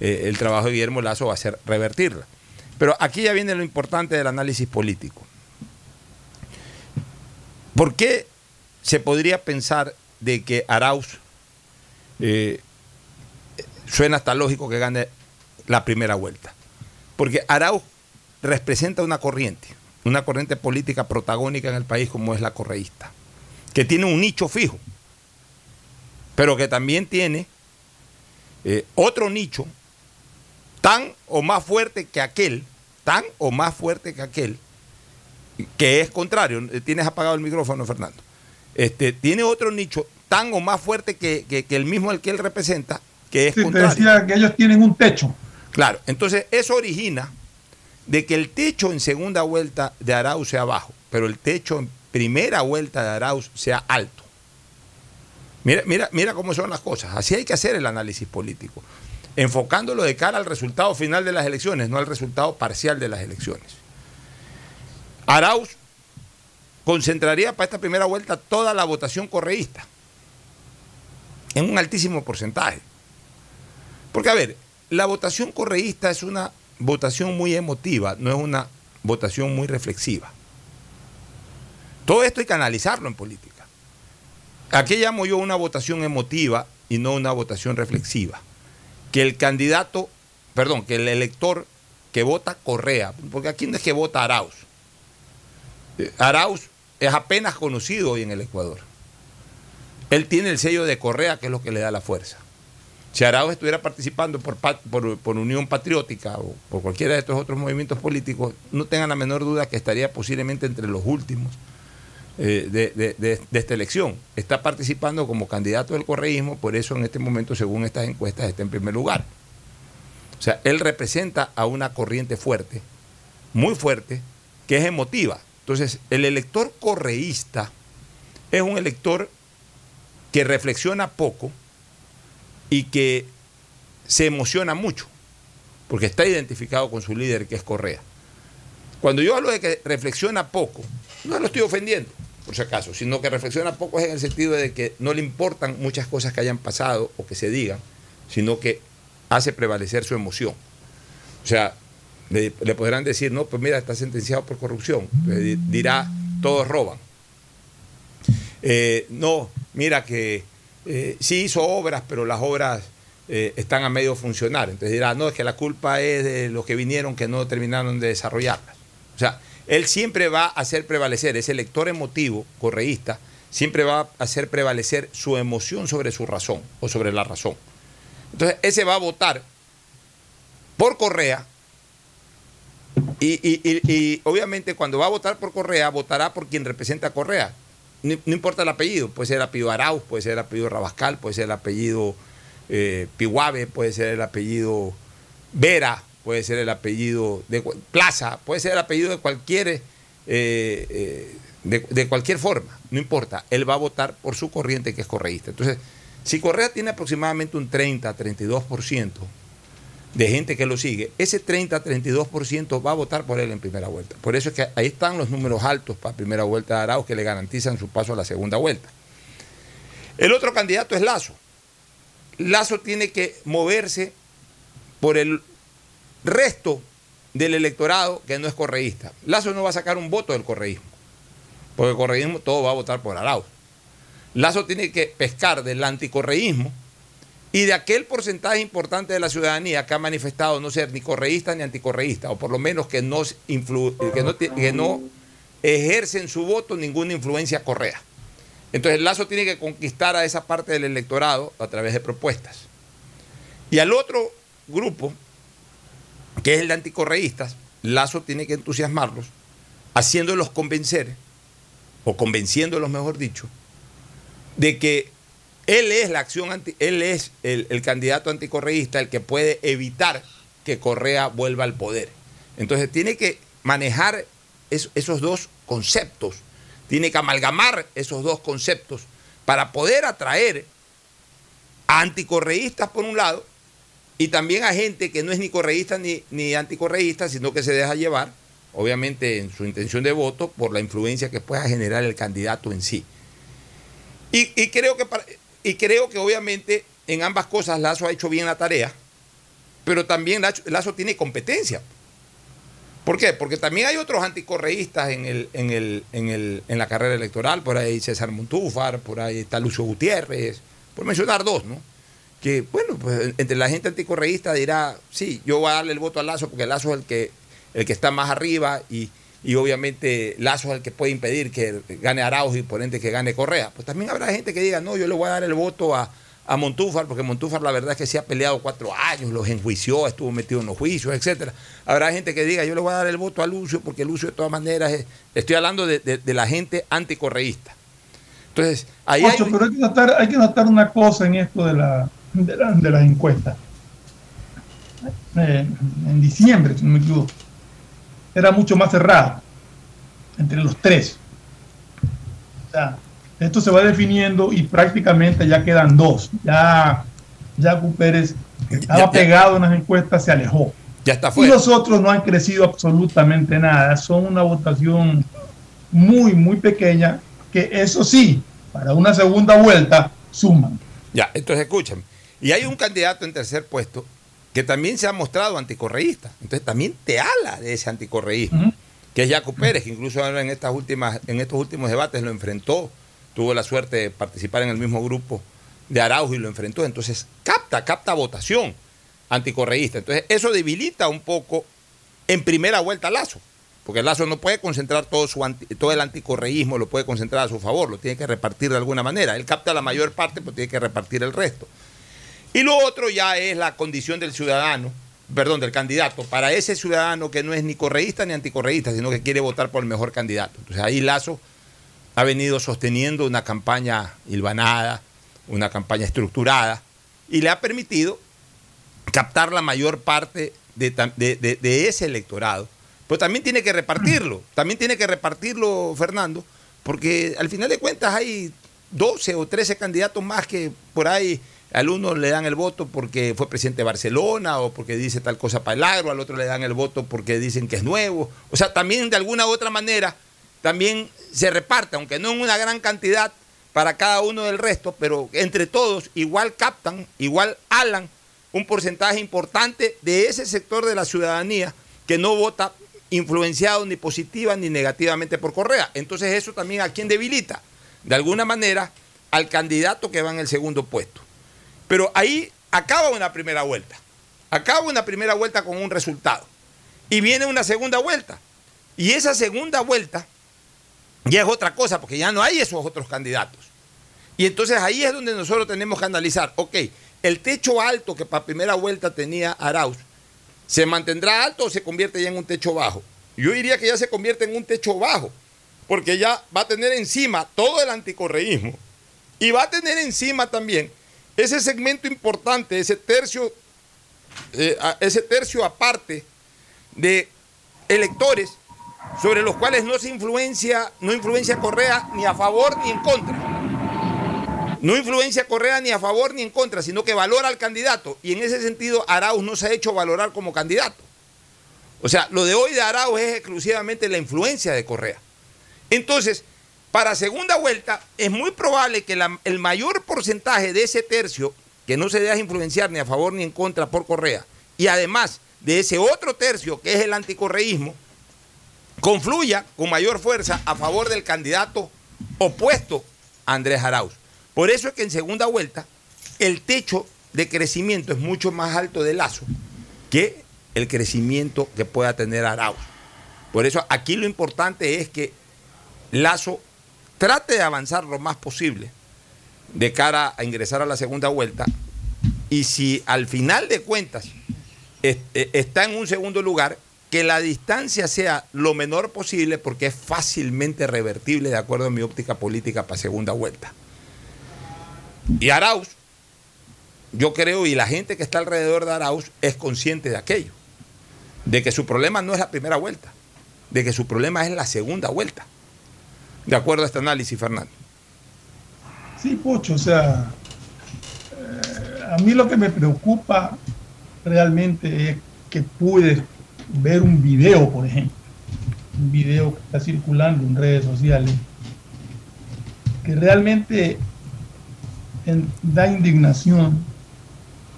eh, el trabajo de Guillermo Lazo va a ser revertirla. Pero aquí ya viene lo importante del análisis político. ¿Por qué se podría pensar de que Arauz eh, suena hasta lógico que gane la primera vuelta? Porque Arauz representa una corriente, una corriente política protagónica en el país como es la correísta, que tiene un nicho fijo, pero que también tiene eh, otro nicho tan o más fuerte que aquel, tan o más fuerte que aquel, que es contrario. Tienes apagado el micrófono, Fernando. Este, tiene otro nicho tan o más fuerte que, que- que el mismo al que él representa, que es Sí, te contrario. decía que ellos tienen un techo. Claro, entonces eso origina de que el techo en segunda vuelta de Arauz sea bajo, pero el techo en primera vuelta de Arauz sea alto. Mira, mira, mira cómo son las cosas. Así hay que hacer el análisis político, enfocándolo de cara al resultado final de las elecciones, no al resultado parcial de las elecciones. Arauz concentraría para esta primera vuelta toda la votación correísta, en un altísimo porcentaje. Porque, a ver, la votación correísta es una votación muy emotiva, no es una votación muy reflexiva. Todo esto hay que analizarlo en política. ¿A qué llamo yo una votación emotiva y no una votación reflexiva? Que el candidato, perdón, que el elector que vota Correa, porque aquí no es que vota Arauz. Eh, Arauz es apenas conocido hoy en el Ecuador. Él tiene el sello de Correa, que es lo que le da la fuerza. Si Arauz estuviera participando por, Unión Patriótica o por cualquiera de estos otros movimientos políticos, no tengan la menor duda que estaría posiblemente entre los últimos eh, de, de, esta elección. Está participando como candidato del correísmo, por eso en este momento, según estas encuestas, está en primer lugar. O sea, él representa a una corriente fuerte, muy fuerte, que es emotiva. Entonces, el elector correísta es un elector que reflexiona poco y que se emociona mucho, porque está identificado con su líder que es Correa. Cuando yo hablo de que reflexiona poco, no lo estoy ofendiendo, por si acaso, sino que reflexiona poco es en el sentido de que no le importan muchas cosas que hayan pasado o que se digan, sino que hace prevalecer su emoción. O sea, le, podrán decir, no, pues mira, está sentenciado por corrupción. dirá, todos roban. Eh, no, mira que eh, sí hizo obras, pero las obras eh, están a medio funcionar. Entonces dirá, no, es que la culpa es de los que vinieron que no terminaron de desarrollarlas. O sea, él siempre va a hacer prevalecer, ese lector emotivo, correísta, siempre va a hacer prevalecer su emoción sobre su razón o sobre la razón. Entonces, ese va a votar por Correa y, obviamente cuando va a votar por Correa, votará por quien representa a Correa. No, importa el apellido, puede ser el apellido Arauz, puede ser el apellido Rabascal, puede ser el apellido eh, puede ser el apellido Vera, puede ser el apellido de Plaza, puede ser el apellido de cualquier, eh, eh, de, cualquier forma, no importa, él va a votar por su corriente que es correísta. Entonces, si Correa tiene aproximadamente un 30, 32% de gente que lo sigue, ese 30-32% va a votar por él en primera vuelta. Por eso es que ahí están los números altos para primera vuelta de Arauz que le garantizan su paso a la segunda vuelta. El otro candidato es Lazo. Lazo tiene que moverse por el resto del electorado que no es correísta. Lazo no va a sacar un voto del correísmo, porque el correísmo todo va a votar por Arauz. Lazo tiene que pescar del anticorreísmo y de aquel porcentaje importante de la ciudadanía que ha manifestado no ser ni correísta ni anticorreísta, o por lo menos que no, que no, ejercen su voto ninguna influencia correa. Entonces Lazo tiene que conquistar a esa parte del electorado a través de propuestas. Y al otro grupo, que es el de anticorreístas, Lazo tiene que entusiasmarlos, haciéndolos convencer, o convenciéndolos, mejor dicho, de que él es la acción anti, él es el, candidato anticorreísta, el que puede evitar que Correa vuelva al poder. Entonces tiene que manejar esos dos conceptos, tiene que amalgamar esos dos conceptos para poder atraer a anticorreístas por un lado y también a gente que no es ni correísta ni, anticorreísta, sino que se deja llevar, obviamente en su intención de voto, por la influencia que pueda generar el candidato en sí. Y, y creo que para, y creo que obviamente en ambas cosas Lazo ha hecho bien la tarea, pero también Lazo, tiene competencia. ¿Por qué? Porque también hay otros anticorreístas en, el, en, el, en, el, en la carrera electoral, por ahí César Montúfar, por ahí está Lucio Gutiérrez, por mencionar dos, ¿no? Que, bueno, pues entre la gente anticorreísta dirá, sí, yo voy a darle el voto a Lazo porque Lazo es el que, el que está más arriba y, y obviamente Lazo es el que puede impedir que gane Arauz y por ende que gane Correa. Pues también habrá gente que diga, no, yo le voy a dar el voto a, a Montúfar, porque Montúfar la verdad es que se ha peleado cuatro años, los enjuició, estuvo metido en los juicios, etcétera. Habrá gente que diga, yo le voy a dar el voto a Lucio, porque Lucio de todas maneras, estoy hablando de, la gente anticorreísta. Entonces, ahí hay... Pero hay que, notar, hay que notar una cosa en esto de, la, de, las encuestas. Eh, en diciembre, si no me equivoco era mucho más cerrado entre los tres. O sea, esto se va definiendo y prácticamente ya quedan dos. Ya Jaco Pérez estaba pegado en las encuestas, se alejó. Ya está Y los otros no han crecido absolutamente nada. Son una votación muy, muy pequeña que eso sí, para una segunda vuelta suman. Ya, entonces escuchen. Y hay un candidato en tercer puesto que también se ha mostrado anticorreísta. Entonces también te habla de ese anticorreísmo, que es Jaco Pérez, que incluso en, estas últimas, en estos últimos debates lo enfrentó, tuvo la suerte de participar en el mismo grupo de Araujo y lo enfrentó. Entonces capta, capta votación anticorreísta. Entonces eso debilita un poco en primera vuelta a Lazo, porque Lazo no puede concentrar todo, su anti- todo el anticorreísmo, lo puede concentrar a su favor, lo tiene que repartir de alguna manera. Él capta la mayor parte, pero tiene que repartir el resto. Y lo otro ya es la condición del ciudadano, perdón, del candidato, para ese ciudadano que no es ni correísta ni anticorreísta, sino que quiere votar por el mejor candidato. Entonces ahí Lazo ha venido sosteniendo una campaña hilvanada, una campaña estructurada, y le ha permitido captar la mayor parte de, tam- de- de- de ese electorado. Pero también tiene que repartirlo, también tiene que repartirlo, Fernando, porque al final de cuentas hay 12 o 13 candidatos más que por ahí al uno le dan el voto porque fue presidente de Barcelona o porque dice tal cosa para el agro, al otro le dan el voto porque dicen que es nuevo. O sea, también de alguna u otra manera también se reparte, aunque no en una gran cantidad para cada uno del resto, pero entre todos igual captan, igual alan un porcentaje importante de ese sector de la ciudadanía que no vota influenciado ni positiva ni negativamente por Correa. Entonces eso también a quien debilita, de alguna manera, al candidato que va en el segundo puesto. Pero ahí acaba una primera vuelta. Acaba una primera vuelta con un resultado. Y viene una segunda vuelta. Y esa segunda vuelta ya es otra cosa, porque ya no hay esos otros candidatos. Y entonces ahí es donde nosotros tenemos que analizar, ok, el techo alto que para primera vuelta tenía Arauz, ¿se mantendrá alto o se convierte ya en un techo bajo? Yo diría que ya se convierte en un techo bajo, porque ya va a tener encima todo el anticorreísmo y va a tener encima también ese segmento importante, ese tercio, eh, ese tercio aparte de electores sobre los cuales no se influencia, no influencia Correa ni a favor ni en contra. No influencia Correa ni a favor ni en contra, sino que valora al candidato. Y en ese sentido, Arauz no se ha hecho valorar como candidato. O sea, lo de hoy de Arauz es exclusivamente la influencia de Correa. Entonces, para segunda vuelta, es muy probable que el mayor porcentaje de ese tercio, que no se deja influenciar ni a favor ni en contra por Correa, y además de ese otro tercio, que es el anticorreísmo, confluya con mayor fuerza a favor del candidato opuesto a Andrés Arauz. Por eso es que en segunda vuelta el techo de crecimiento es mucho más alto de Lazo que el crecimiento que pueda tener Arauz. Por eso aquí lo importante es que Lazo trate de avanzar lo más posible de cara a ingresar a la segunda vuelta y si al final de cuentas eh, está en un segundo lugar, que la distancia sea lo menor posible porque es fácilmente revertible de acuerdo a mi óptica política para segunda vuelta. Y Arauz, yo creo, y la gente que está alrededor de Arauz es consciente de aquello, de que su problema no es la primera vuelta, de que su problema es la segunda vuelta. De acuerdo a este análisis, Fernando. Sí, Pocho, o sea, eh, a mí lo que me preocupa realmente es que pude ver un video, por ejemplo, un video que está circulando en redes sociales, que realmente en- da indignación,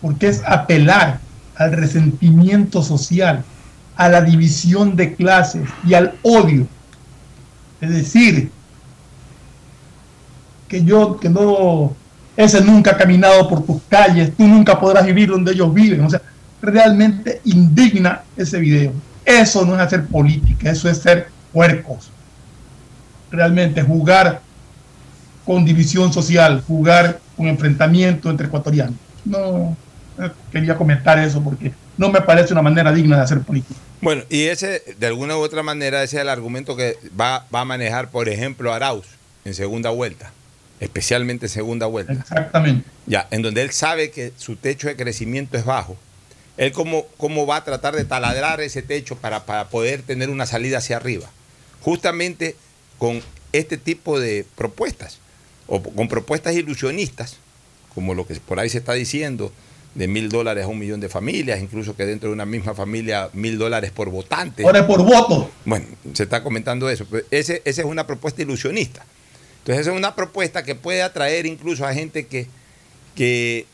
porque es apelar al resentimiento social, a la división de clases y al odio. Es decir, que yo, que no, ese nunca ha caminado por tus calles, tú nunca podrás vivir donde ellos viven. O sea, realmente indigna ese video. Eso no es hacer política, eso es ser puercos. Realmente jugar con división social, jugar con enfrentamiento entre ecuatorianos. No, eh, quería comentar eso porque no me parece una manera digna de hacer política. Bueno, y ese, de alguna u otra manera, ese es el argumento que va, va a manejar, por ejemplo, Arauz en segunda vuelta, especialmente en segunda vuelta. Exactamente. Ya, en donde él sabe que su techo de crecimiento es bajo. Él cómo, cómo va a tratar de taladrar ese techo para, para poder tener una salida hacia arriba. Justamente con este tipo de propuestas, o con propuestas ilusionistas, como lo que por ahí se está diciendo, de mil dólares a un millón de familias, incluso que dentro de una misma familia mil dólares por votante. Ahora por voto. Bueno, se está comentando eso. pero Ese, esa es una propuesta ilusionista. Entonces, esa es una propuesta que puede atraer incluso a gente que, que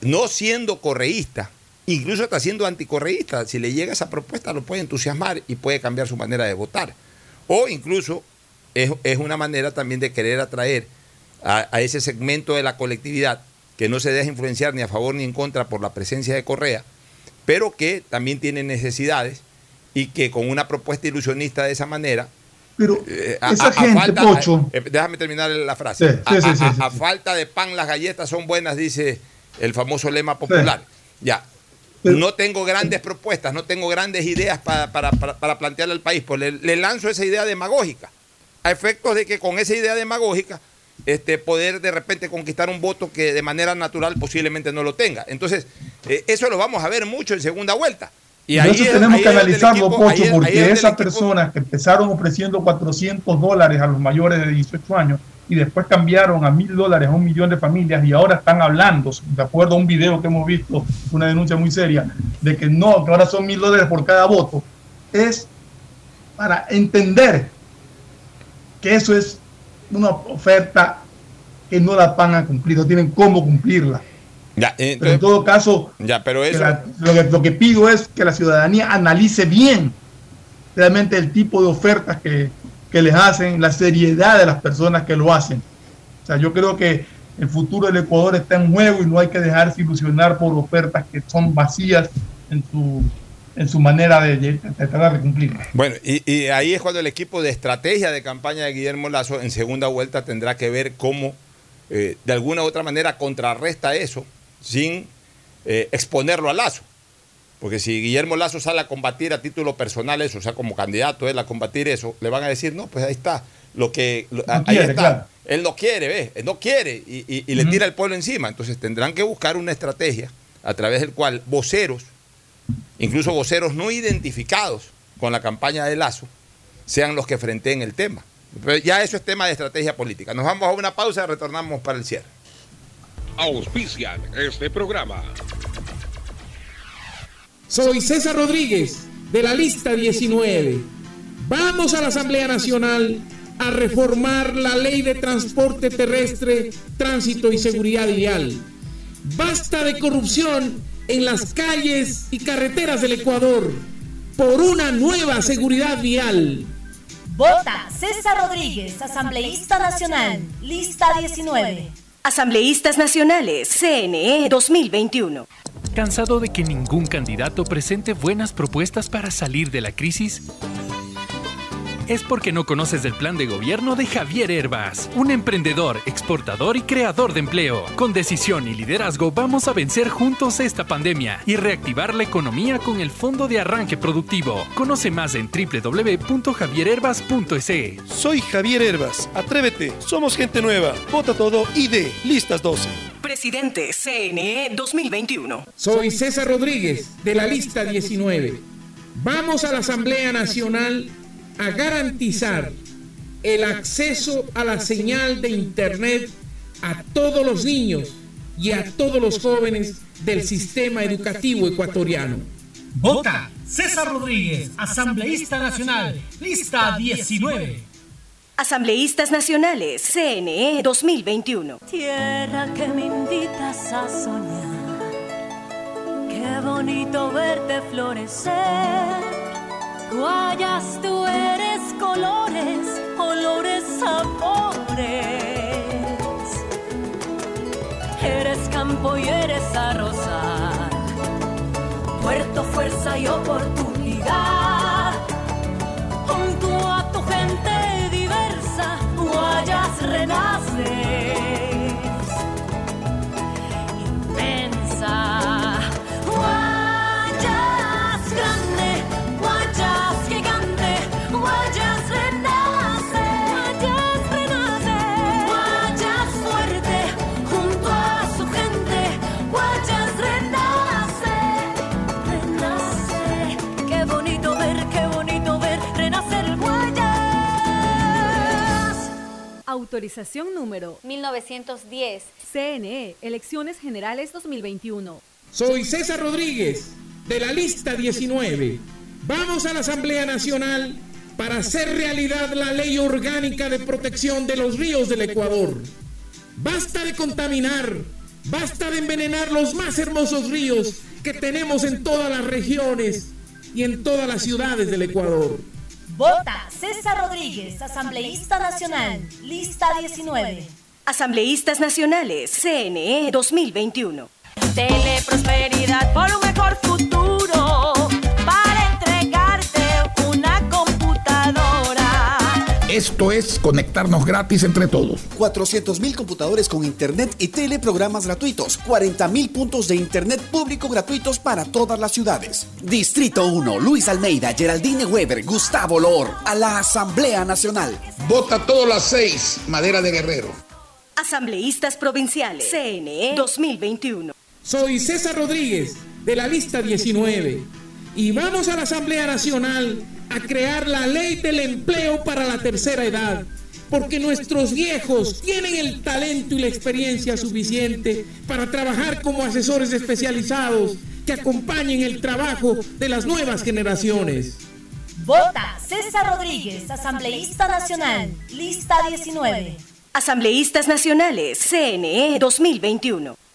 no siendo correísta, incluso está siendo anticorreísta. Si le llega esa propuesta, lo puede entusiasmar y puede cambiar su manera de votar. O incluso es, es una manera también de querer atraer a, a ese segmento de la colectividad que no se deja influenciar ni a favor ni en contra por la presencia de Correa, pero que también tiene necesidades y que con una propuesta ilusionista de esa manera. Pero eh, esa gente, falta, Pocho. eh, déjame terminar la frase. Sí, A- sí, a- sí, a- a falta de pan, las galletas son buenas, dice el famoso lema popular. Ya. Pero- no tengo grandes propuestas, no tengo grandes ideas para, para, para- para plantearle al país, pues le, le lanzo esa idea demagógica, a efectos de que con esa idea demagógica este, poder de repente conquistar un voto que de manera natural posiblemente no lo tenga. Entonces, eh, eso lo vamos a ver mucho en segunda vuelta. Y ahí Entonces es- tenemos ahí que analizarlo, equipo- Pocho, es- es porque esas personas que empezaron ofreciendo 400 dólares a los mayores de 18 años y después cambiaron a mil dólares a un millón de familias y ahora están hablando, de acuerdo a un video que hemos visto, una denuncia muy seria, de que no, que ahora son mil dólares por cada voto, es para entender que eso es una oferta que no la van a cumplir, no tienen cómo cumplirla. Ya, Pero en todo caso, ya, pero que eso. la- lo, que, lo que pido es que la ciudadanía analice bien realmente el tipo de ofertas que, que les hacen, la seriedad de las personas que lo hacen. O sea, yo creo que el futuro del Ecuador está en juego y no hay que dejarse ilusionar por ofertas que son vacías en su, en su manera de, de tratar de cumplir. Bueno, y, y ahí es cuando el equipo de estrategia de campaña de Guillermo Lazo en segunda vuelta tendrá que ver cómo eh, de alguna u otra manera contrarresta eso sin eh, exponerlo a Lazo. Porque si Guillermo Lazo sale a combatir a título personal eso, o sea, como candidato él a combatir eso, le van a decir, no, pues ahí está, lo que lo- No ahí quiere, está. claro. Él no quiere, ¿ves? Él no quiere y, y- y le tira el pueblo encima. Entonces tendrán que buscar una estrategia a través del cual voceros, incluso voceros no identificados con la campaña de Lazo, sean los que frenteen el tema. Pero ya eso es tema de estrategia política. Nos vamos a una pausa y retornamos para el cierre. Auspician este programa. Soy César Rodríguez, de la lista 19. Vamos a la Asamblea Nacional a reformar la ley de transporte terrestre, tránsito y seguridad vial. Basta de corrupción en las calles y carreteras del Ecuador por una nueva seguridad vial. Vota César Rodríguez, asambleísta nacional, lista 19. Asambleístas Nacionales, CNE 2021. ¿Cansado de que ningún candidato presente buenas propuestas para salir de la crisis? Es porque no conoces el plan de gobierno de Javier Herbas, un emprendedor, exportador y creador de empleo. Con decisión y liderazgo vamos a vencer juntos esta pandemia y reactivar la economía con el Fondo de Arranque Productivo. Conoce más en www.javierherbas.es. Soy Javier Herbas. Atrévete. Somos gente nueva. Vota todo ID. Listas 12. Presidente CNE 2021. Soy César Rodríguez, de la lista 19. Vamos a la Asamblea Nacional a garantizar el acceso a la señal de Internet a todos los niños y a todos los jóvenes del sistema educativo ecuatoriano. Vota César Rodríguez, asambleísta nacional, lista 19. Asambleístas Nacionales, CNE 2021. Tierra que me invitas a soñar. Qué bonito verte florecer. Guayas, tú eres colores, olores, sabores. Eres campo y eres arrozal. Puerto, fuerza y oportunidad. Junto a tu gente diversa, Guayas renaces. Autorización número 1910. CNE, Elecciones Generales 2021. Soy César Rodríguez, de la lista 19. Vamos a la Asamblea Nacional para hacer realidad la ley orgánica de protección de los ríos del Ecuador. Basta de contaminar, basta de envenenar los más hermosos ríos que tenemos en todas las regiones y en todas las ciudades del Ecuador. Vota César Rodríguez, asambleísta nacional, lista 19. Asambleístas Nacionales, CNE 2021. Teleprosperidad por un mejor futuro Esto es conectarnos gratis entre todos. 400.000 computadores con internet y teleprogramas gratuitos. 40.000 puntos de internet público gratuitos para todas las ciudades. Distrito 1, Luis Almeida, Geraldine Weber, Gustavo Loor, a la Asamblea Nacional. Vota todas las seis, Madera de Guerrero. Asambleístas Provinciales, CNE 2021. Soy César Rodríguez, de la lista 19. Y vamos a la Asamblea Nacional a crear la ley del empleo para la tercera edad. Porque nuestros viejos tienen el talento y la experiencia suficiente para trabajar como asesores especializados que acompañen el trabajo de las nuevas generaciones. Vota César Rodríguez, asambleísta nacional, lista 19. Asambleístas Nacionales, CNE 2021.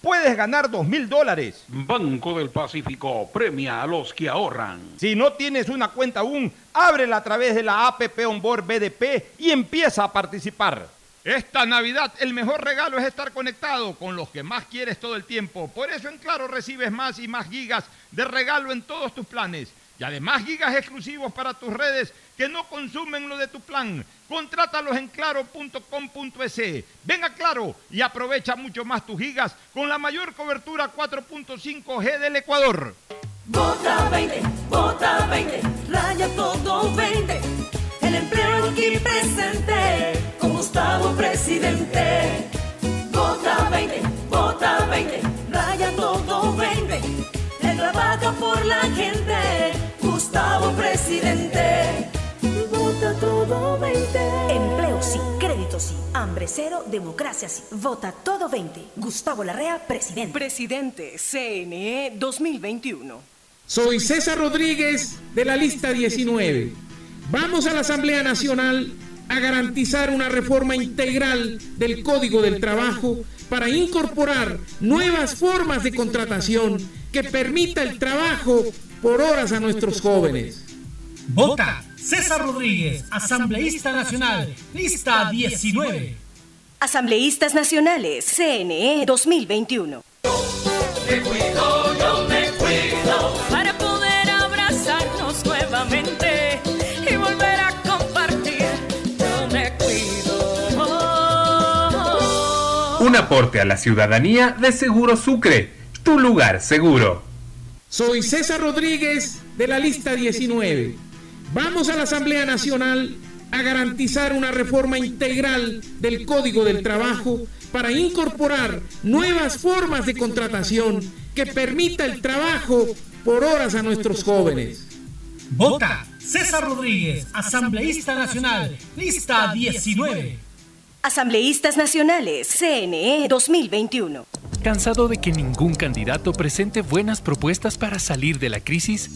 puedes ganar 2 mil dólares. Banco del Pacífico premia a los que ahorran. Si no tienes una cuenta aún, ábrela a través de la APP Onboard BDP y empieza a participar. Esta Navidad el mejor regalo es estar conectado con los que más quieres todo el tiempo. Por eso en Claro recibes más y más gigas de regalo en todos tus planes. Y además gigas exclusivos para tus redes que no consumen lo de tu plan. Contrátalos en claro.com.es. Ven a Claro y aprovecha mucho más tus gigas con la mayor cobertura 4.5G del Ecuador. Vota 20, vota 20, raya todo 20. El empleo aquí presente, con Gustavo presidente. Vota 20, vota 20, raya todo 20. Él trabaja por la gente, Presidente. Vota todo 20. Empleo sí, crédito sí, hambre cero, democracia sí. Vota todo 20. Gustavo Larrea, presidente. Presidente, CNE 2021. Soy César Rodríguez, de la lista 19. Vamos a la Asamblea Nacional a garantizar una reforma integral del Código del Trabajo para incorporar nuevas formas de contratación que permita el trabajo por horas a nuestros jóvenes. Vota César Rodríguez, asambleísta nacional, lista 19. Asambleístas Nacionales, CNE 2021. Me cuido, yo me cuido para poder abrazarnos nuevamente y volver a compartir. Yo me cuido. Un aporte a la ciudadanía de Seguro Sucre, tu lugar seguro. Soy César Rodríguez de la lista 19. Vamos a la Asamblea Nacional a garantizar una reforma integral del Código del Trabajo para incorporar nuevas formas de contratación que permita el trabajo por horas a nuestros jóvenes. Vota César Rodríguez, asambleísta nacional, lista 19. Asambleístas Nacionales, CNE 2021. ¿Cansado de que ningún candidato presente buenas propuestas para salir de la crisis?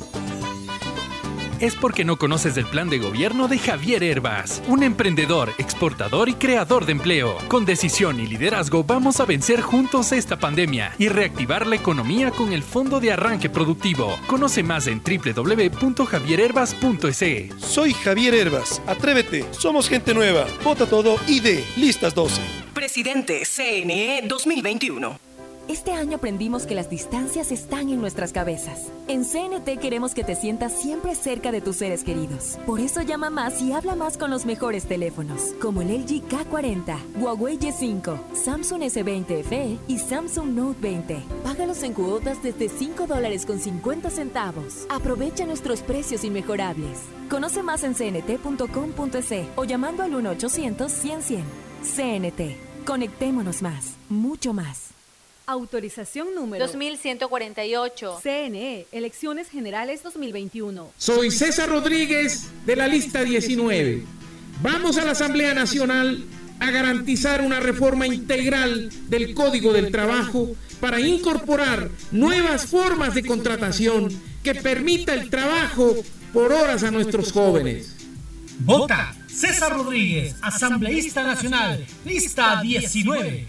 Es porque no conoces el plan de gobierno de Javier Herbas, un emprendedor, exportador y creador de empleo. Con decisión y liderazgo vamos a vencer juntos esta pandemia y reactivar la economía con el Fondo de Arranque Productivo. Conoce más en www.javierherbas.es. Soy Javier Herbas. Atrévete. Somos gente nueva. Vota todo ID. Listas 12. Presidente, CNE 2021. Este año aprendimos que las distancias están en nuestras cabezas. En CNT queremos que te sientas siempre cerca de tus seres queridos. Por eso llama más y habla más con los mejores teléfonos, como el LG K40, Huawei Y5, Samsung S20 FE y Samsung Note 20. Págalos en cuotas desde 5 dólares con 50 centavos. Aprovecha nuestros precios inmejorables. Conoce más en cnt.com.es o llamando al 1-800-100-100. CNT. Conectémonos más, mucho más. Autorización número 2148. CNE, Elecciones Generales 2021. Soy César Rodríguez de la lista 19. Vamos a la Asamblea Nacional a garantizar una reforma integral del Código del Trabajo para incorporar nuevas formas de contratación que permita el trabajo por horas a nuestros jóvenes. Vota César Rodríguez, Asambleísta Nacional, lista 19.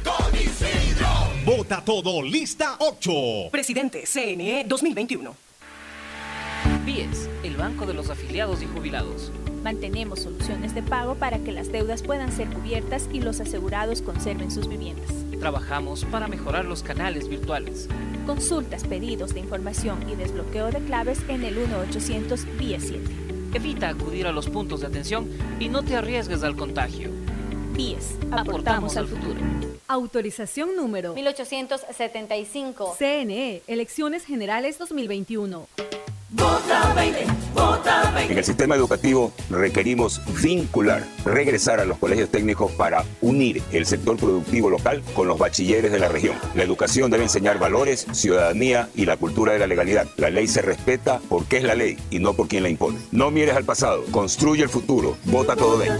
Vota todo, lista 8. Presidente, CNE 2021. BIES, el banco de los afiliados y jubilados. Mantenemos soluciones de pago para que las deudas puedan ser cubiertas y los asegurados conserven sus viviendas. Trabajamos para mejorar los canales virtuales. Consultas, pedidos de información y desbloqueo de claves en el 1-800 BIES 7. Evita acudir a los puntos de atención y no te arriesgues al contagio. BIES, aportamos al futuro. Autorización número 1875. CNE, Elecciones Generales 2021. Vota 20, vota 20. En el sistema educativo requerimos vincular, regresar a los colegios técnicos para unir el sector productivo local con los bachilleres de la región. La educación debe enseñar valores, ciudadanía y la cultura de la legalidad. La ley se respeta porque es la ley y no por quien la impone. No mires al pasado, construye el futuro. Vota todo 20.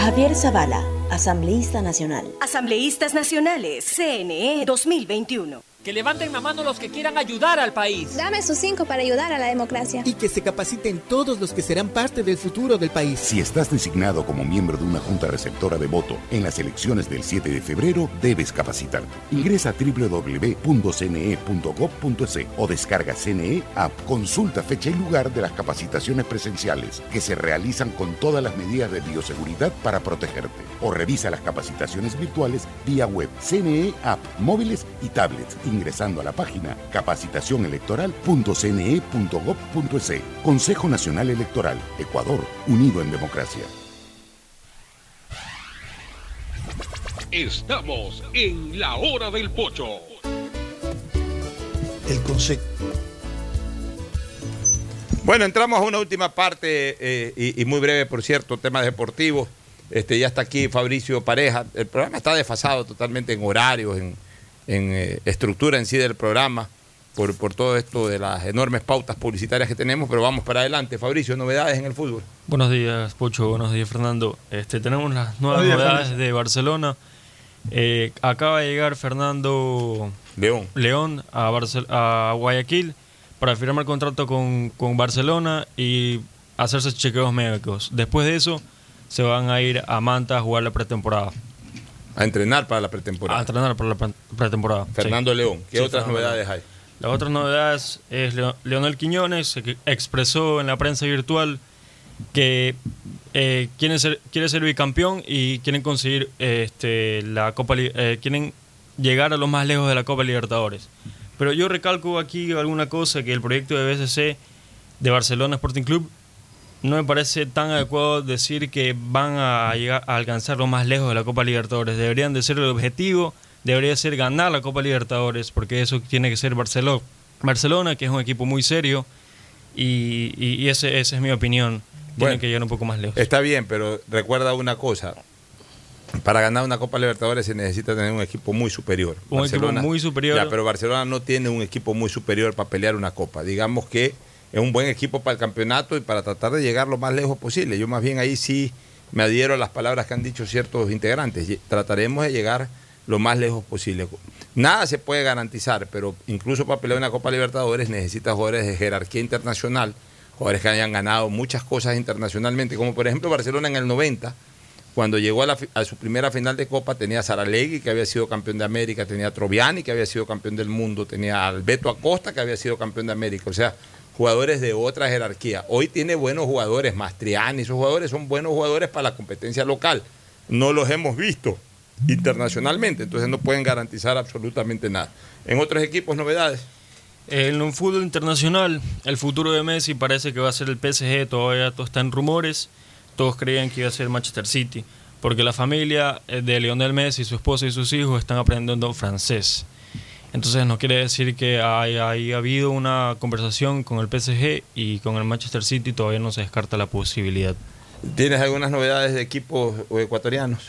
Javier Zavala, Asambleísta Nacional. Asambleístas Nacionales, CNE 2021. Que levanten la mano los que quieran ayudar al país. Dame sus cinco para ayudar a la democracia. Y que se capaciten todos los que serán parte del futuro del país. Si estás designado como miembro de una junta receptora de voto en las elecciones del 7 de febrero, debes capacitarte. Ingresa a www.cne.gov.es o descarga CNE App. Consulta fecha y lugar de las capacitaciones presenciales que se realizan con todas las medidas de bioseguridad para protegerte. O revisa las capacitaciones virtuales vía web, CNE App, móviles y tablets ingresando a la página capacitacionelectoral.cne.gov.es. Consejo Nacional Electoral, Ecuador, unido en democracia. Estamos en la hora del pocho. El concepto. Bueno, entramos a una última parte eh, y, y muy breve, por cierto, temas deportivos. Este, ya está aquí Fabricio Pareja. El programa está desfasado totalmente en horarios, en, en eh, estructura en sí del programa, por, por todo esto de las enormes pautas publicitarias que tenemos, pero vamos para adelante. Fabricio, novedades en el fútbol. Buenos días, Pocho. Buenos días, Fernando. Este, tenemos las nuevas días, novedades de Barcelona. Eh, acaba de llegar Fernando León, León a, Barcel- a Guayaquil para firmar contrato con, con Barcelona y hacerse chequeos médicos. Después de eso, se van a ir a Manta a jugar la pretemporada. A entrenar para la pretemporada. A entrenar para la pre- pretemporada. Fernando sí. León. ¿Qué Sí, otras Fernando novedades hay? Las otras novedades es Leo- Leonel Quiñones, que expresó en la prensa virtual que eh, quieren ser, quiere ser bicampeón y quieren conseguir eh, este, la Copa, eh, quieren llegar a lo más lejos de la Copa Libertadores. Pero yo recalco aquí alguna cosa que el proyecto de BSC de Barcelona Sporting Club no me parece tan adecuado decir que van a llegar a alcanzar lo más lejos de la Copa Libertadores. Deberían de ser el objetivo, debería ser ganar la Copa Libertadores, porque eso tiene que ser Barcelona, Barcelona que es un equipo muy serio, y, y- y ese, esa es mi opinión. Tienen Bueno, que llegar un poco más lejos. Está bien, pero recuerda una cosa. Para ganar una Copa Libertadores se necesita tener un equipo muy superior. Un equipo muy superior. Ya, pero Barcelona no tiene un equipo muy superior para pelear una Copa. Digamos que es un buen equipo para el campeonato y para tratar de llegar lo más lejos posible. Yo más bien ahí sí me adhiero a las palabras que han dicho ciertos integrantes. Trataremos de llegar lo más lejos posible. Nada se puede garantizar, pero incluso para pelear una Copa Libertadores necesita jugadores de jerarquía internacional, jugadores que hayan ganado muchas cosas internacionalmente, como por ejemplo Barcelona en el 90, cuando llegó a, la su primera final de Copa tenía a Saralegui, que había sido campeón de América, tenía a Troviani, que había sido campeón del mundo, tenía a Alberto Acosta, que había sido campeón de América. O sea, jugadores de otra jerarquía. Hoy tiene buenos jugadores, Mastriani, esos jugadores son buenos jugadores para la competencia local. No los hemos visto internacionalmente, entonces no pueden garantizar absolutamente nada. En otros equipos, novedades. En un fútbol internacional, el futuro de Messi parece que va a ser el PSG, todavía todo está en rumores. Todos creían que iba a ser Manchester City, porque la familia eh, de Lionel Messi, su esposa y sus hijos están aprendiendo francés. Entonces no quiere decir que haya, haya habido una conversación con el PSG y con el Manchester City todavía no se descarta la posibilidad. ¿Tienes algunas novedades de equipos ecuatorianos?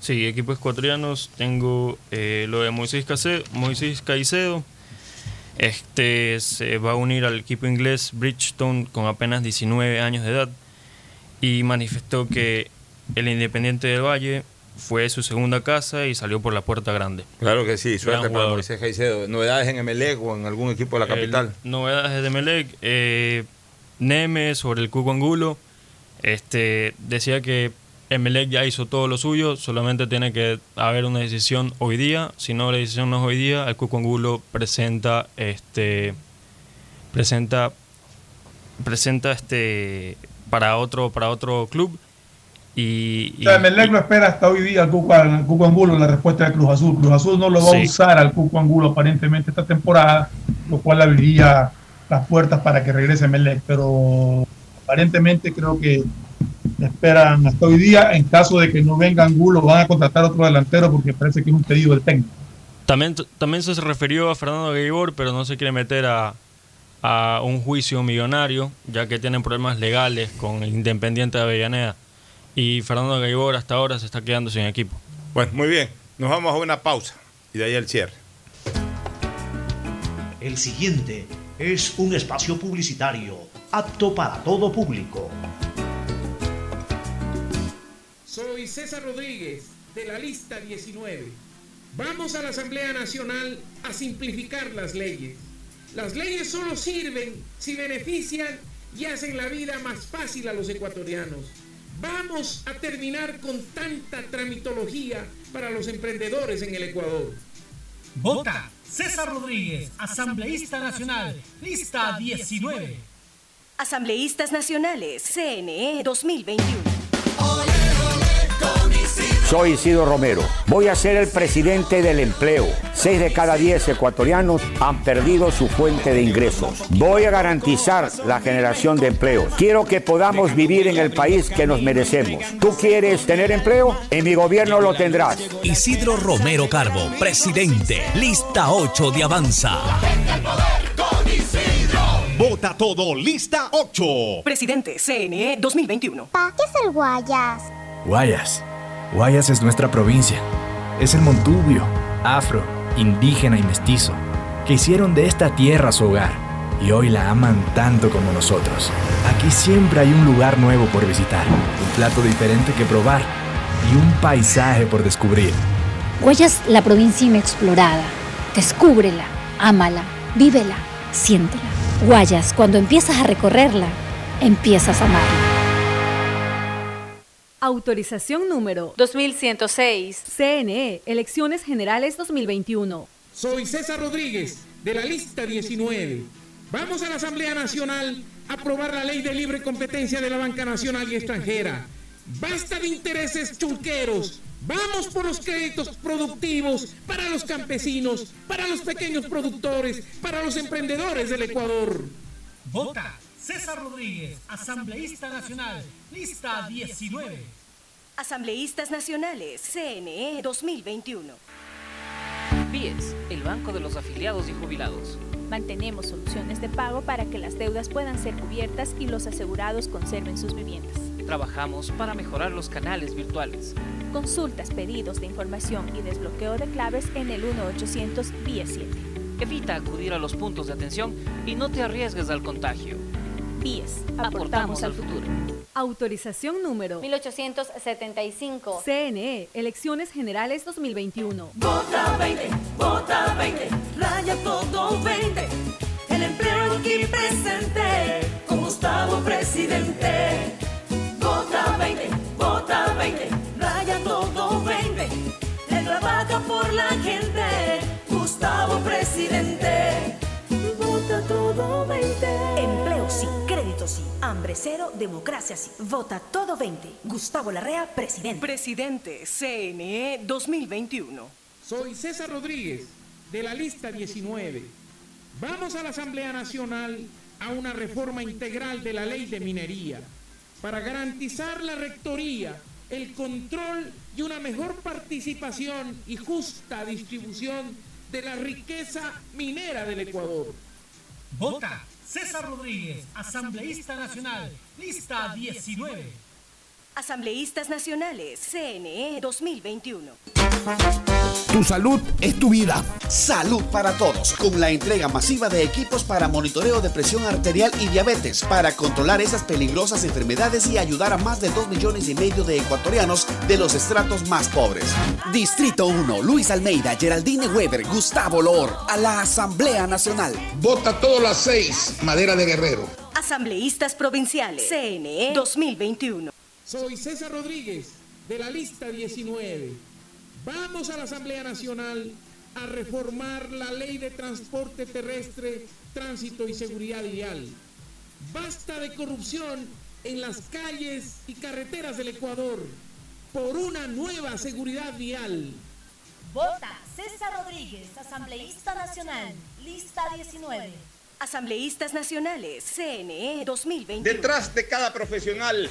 Sí, equipos ecuatorianos, tengo eh, lo de Moisés, Case- Moisés Caicedo. Este se va a unir al equipo inglés Bridgestone con apenas 19 años de edad y manifestó que el Independiente del Valle fue su segunda casa y salió por la puerta grande. Claro que sí, suerte para. Moisés Caicedo. ¿Novedades en Emelec o en algún equipo de la capital? El- novedades de Melec. Eh, Neme sobre el Cuco Angulo. Este, decía que Emelec ya hizo todo lo suyo, solamente tiene que haber una decisión hoy día. Si no la decisión no es hoy día, el Cuco Angulo presenta este presenta presenta este para otro para otro club y, O sea, y- Melec lo espera hasta hoy día al Cuco, al Cuco Angulo la respuesta de Cruz Azul. Cruz Azul no lo va a usar al Cuco Angulo aparentemente esta temporada, lo cual abriría las puertas para que regrese Melec. Pero aparentemente creo que esperan hasta hoy día. En caso de que no venga Angulo, van a contratar otro delantero porque parece que es un pedido del técnico. También, también se refirió a Fernando Gaibor, pero no se quiere meter a, a un juicio millonario, ya que tienen problemas legales con el Independiente de Avellaneda. Y Fernando Gaibor hasta ahora se está quedando sin equipo. Bueno, muy bien. Nos vamos a una pausa y de ahí el cierre. El siguiente es un espacio publicitario apto para todo público. Soy César Rodríguez, de la lista 19. Vamos a la Asamblea Nacional a simplificar las leyes. Las leyes solo sirven si benefician y hacen la vida más fácil a los ecuatorianos. Vamos a terminar con tanta tramitología para los emprendedores en el Ecuador. Vota César Rodríguez, asambleísta nacional, lista 19. Asambleístas Nacionales, CNE 2021. Soy Isidro Romero. Voy a ser el presidente del empleo. Seis de cada diez ecuatorianos han perdido su fuente de ingresos. Voy a garantizar la generación de empleos. Quiero que podamos vivir en el país que nos merecemos. ¿Tú quieres tener empleo? En mi gobierno lo tendrás. Isidro Romero Carbo, presidente, lista 8 de Avanza. Vota todo, lista 8. Presidente, CNE 2021. ¿Qué es el Guayas? Guayas. Guayas es nuestra provincia. Es el montubio, afro, indígena y mestizo, que hicieron de esta tierra su hogar y hoy la aman tanto como nosotros. Aquí siempre hay un lugar nuevo por visitar, un plato diferente que probar y un paisaje por descubrir. Guayas, la provincia inexplorada. Descúbrela, ámala, vívela, siéntela. Guayas, cuando empiezas a recorrerla, empiezas a amarla. Autorización número 2106. CNE, Elecciones Generales 2021. Soy César Rodríguez, de la lista 19. Vamos a la Asamblea Nacional a aprobar la ley de libre competencia de la banca nacional y extranjera. Basta de intereses chulqueros. Vamos por los créditos productivos para los campesinos, para los pequeños productores, para los emprendedores del Ecuador. Vota César Rodríguez, asambleísta nacional, lista 19. Asambleístas Nacionales, CNE 2021. BIES, el Banco de los Afiliados y Jubilados. Mantenemos soluciones de pago para que las deudas puedan ser cubiertas y los asegurados conserven sus viviendas. Trabajamos para mejorar los canales virtuales. Consultas, pedidos de información y desbloqueo de claves en el 1-800 BIES 7. Evita acudir a los puntos de atención y no te arriesgues al contagio. BIES. Aportamos al futuro. Autorización número 1875. CNE, Elecciones Generales 2021. Vota 20, vota 20, raya todo 20. El empleo aquí presente, con Gustavo presidente. Vota 20, vota 20, raya todo 20. Él trabaja por la gente, Gustavo presidente. Vota todo 20. Empleo sí, crédito sí, hambre cero, democracia sí. Vota todo 20. Gustavo Larrea, presidente. Presidente, CNE 2021. Soy César Rodríguez, de la lista 19. Vamos a la Asamblea Nacional a una reforma integral de la ley de minería para garantizar la rectoría, el control y una mejor participación y justa distribución de la riqueza minera del Ecuador. Vota César Rodríguez, asambleísta nacional, lista 19. Asambleístas Nacionales, CNE 2021. Tu salud es tu vida. Salud para todos. Con la entrega masiva de equipos para monitoreo de presión arterial y diabetes, para controlar esas peligrosas enfermedades y ayudar a más de 2 millones y medio de ecuatorianos de los estratos más pobres. Distrito 1, Luis Almeida, Geraldine Weber, Gustavo Lor, a la Asamblea Nacional. Vota todas las seis, Madera de Guerrero. Asambleístas Provinciales, CNE 2021. Soy César Rodríguez, de la lista 19. Vamos a la Asamblea Nacional a reformar la ley de transporte terrestre, tránsito y seguridad vial. Basta de corrupción en las calles y carreteras del Ecuador por una nueva seguridad vial. Vota César Rodríguez, asambleísta nacional, lista 19. Asambleístas Nacionales, CNE 2021. Detrás de cada profesional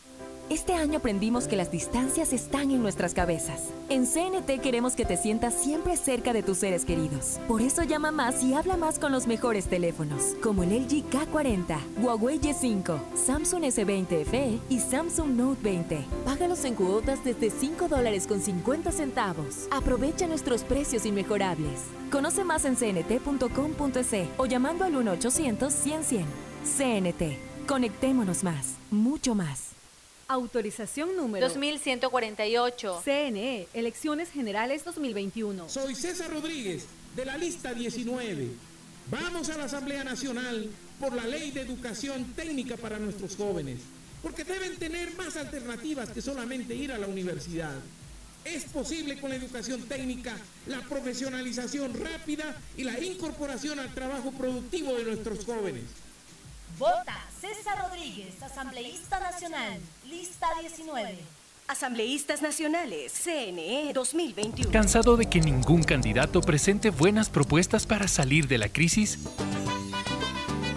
Este año aprendimos que las distancias están en nuestras cabezas. En CNT queremos que te sientas siempre cerca de tus seres queridos. Por eso llama más y habla más con los mejores teléfonos, como el LG K40, Huawei Y5, Samsung S20 FE y Samsung Note 20. Págalos en cuotas desde 5 dólares con 50 centavos. Aprovecha nuestros precios inmejorables. Conoce más en cnt.com.es o llamando al 1-800-100-100. CNT. Conectémonos más, mucho más. Autorización número 2148. CNE, Elecciones Generales 2021. Soy César Rodríguez, de la lista 19. Vamos a la Asamblea Nacional por la ley de educación técnica para nuestros jóvenes, porque deben tener más alternativas que solamente ir a la universidad. Es posible con la educación técnica la profesionalización rápida y la incorporación al trabajo productivo de nuestros jóvenes. Vota César Rodríguez, asambleísta nacional, lista 19. Asambleístas Nacionales, CNE 2021. ¿Cansado de que ningún candidato presente buenas propuestas para salir de la crisis?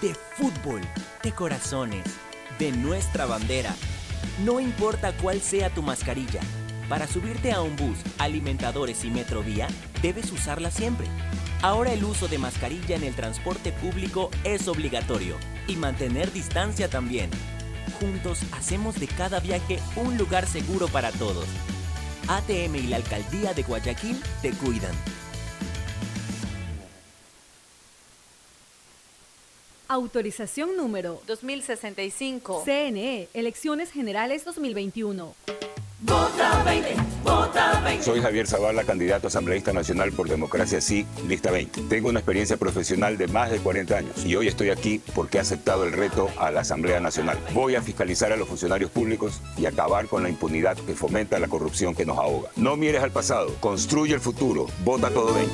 De fútbol. De corazones. De nuestra bandera. No importa cuál sea tu mascarilla. Para subirte a un bus, alimentadores y metrovía, debes usarla siempre. Ahora el uso de mascarilla en el transporte público es obligatorio y mantener distancia también. Juntos hacemos de cada viaje un lugar seguro para todos. ATM y la Alcaldía de Guayaquil te cuidan. Autorización número 2065. CNE, Elecciones Generales 2021. Vota 20, vota 20. Soy Javier Zavala, candidato asambleísta nacional por Democracia Sí, lista 20. Tengo una experiencia profesional de más de 40 años y hoy estoy aquí porque he aceptado el reto a la Asamblea Nacional. Voy a fiscalizar a los funcionarios públicos y acabar con la impunidad que fomenta la corrupción que nos ahoga. No mires al pasado, construye el futuro. Vota todo 20.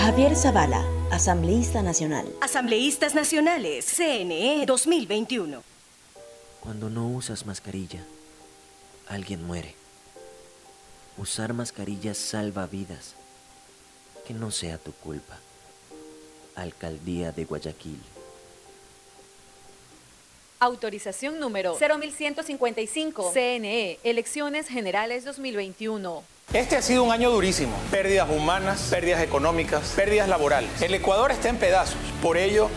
Javier Zavala, asambleísta nacional. Asambleístas Nacionales, CNE 2021. Cuando no usas mascarilla, alguien muere. Usar mascarilla salva vidas. Que no sea tu culpa. Alcaldía de Guayaquil. Autorización número 0155. CNE, Elecciones Generales 2021. Este ha sido un año durísimo. Pérdidas humanas, pérdidas económicas, pérdidas laborales. El Ecuador está en pedazos. Por ello,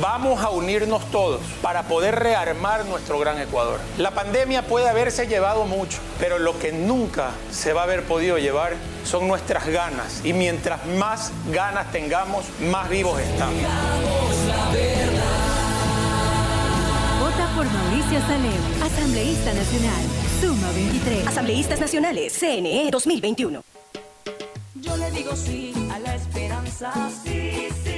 vamos a unirnos todos para poder rearmar nuestro gran Ecuador. La pandemia puede haberse llevado mucho, pero lo que nunca se va a haber podido llevar son nuestras ganas. Y mientras más ganas tengamos, más vivos estamos. Vota por Mauricio Salem, asambleísta nacional. Suma 23. Asambleístas Nacionales, CNE 2021. Yo le digo sí a la esperanza, sí, sí, sí.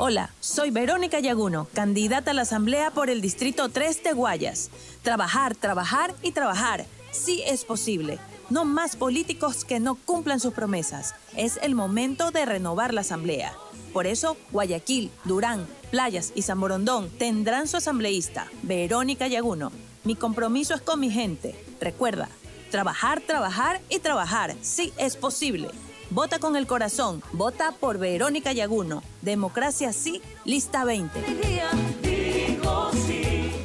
Hola, soy Verónica Yaguno, candidata a la Asamblea por el Distrito 3 de Guayas. Trabajar, trabajar y trabajar. Sí es posible. No más políticos que no cumplan sus promesas. Es el momento de renovar la Asamblea. Por eso, Guayaquil, Durán, Playas y San Borondón tendrán su asambleísta, Verónica Yaguno. Mi compromiso es con mi gente. Recuerda, trabajar, trabajar y trabajar. Sí es posible. Vota con el corazón. Vota por Verónica Yaguno. Democracia sí, lista 20.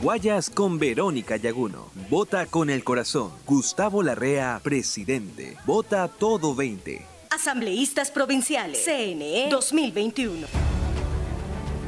Guayas con Verónica Yaguno. Vota con el corazón. Gustavo Larrea, presidente. Vota todo 20. Asambleístas Provinciales, CNE 2021.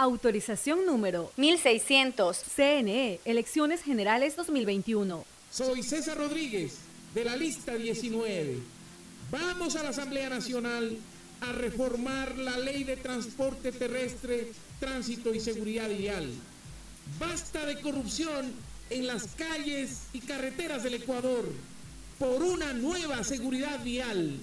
Autorización número 1600. CNE, Elecciones Generales 2021. Soy César Rodríguez, de la lista 19. Vamos a la Asamblea Nacional a reformar la ley de transporte terrestre, tránsito y seguridad vial. Basta de corrupción en las calles y carreteras del Ecuador por una nueva seguridad vial.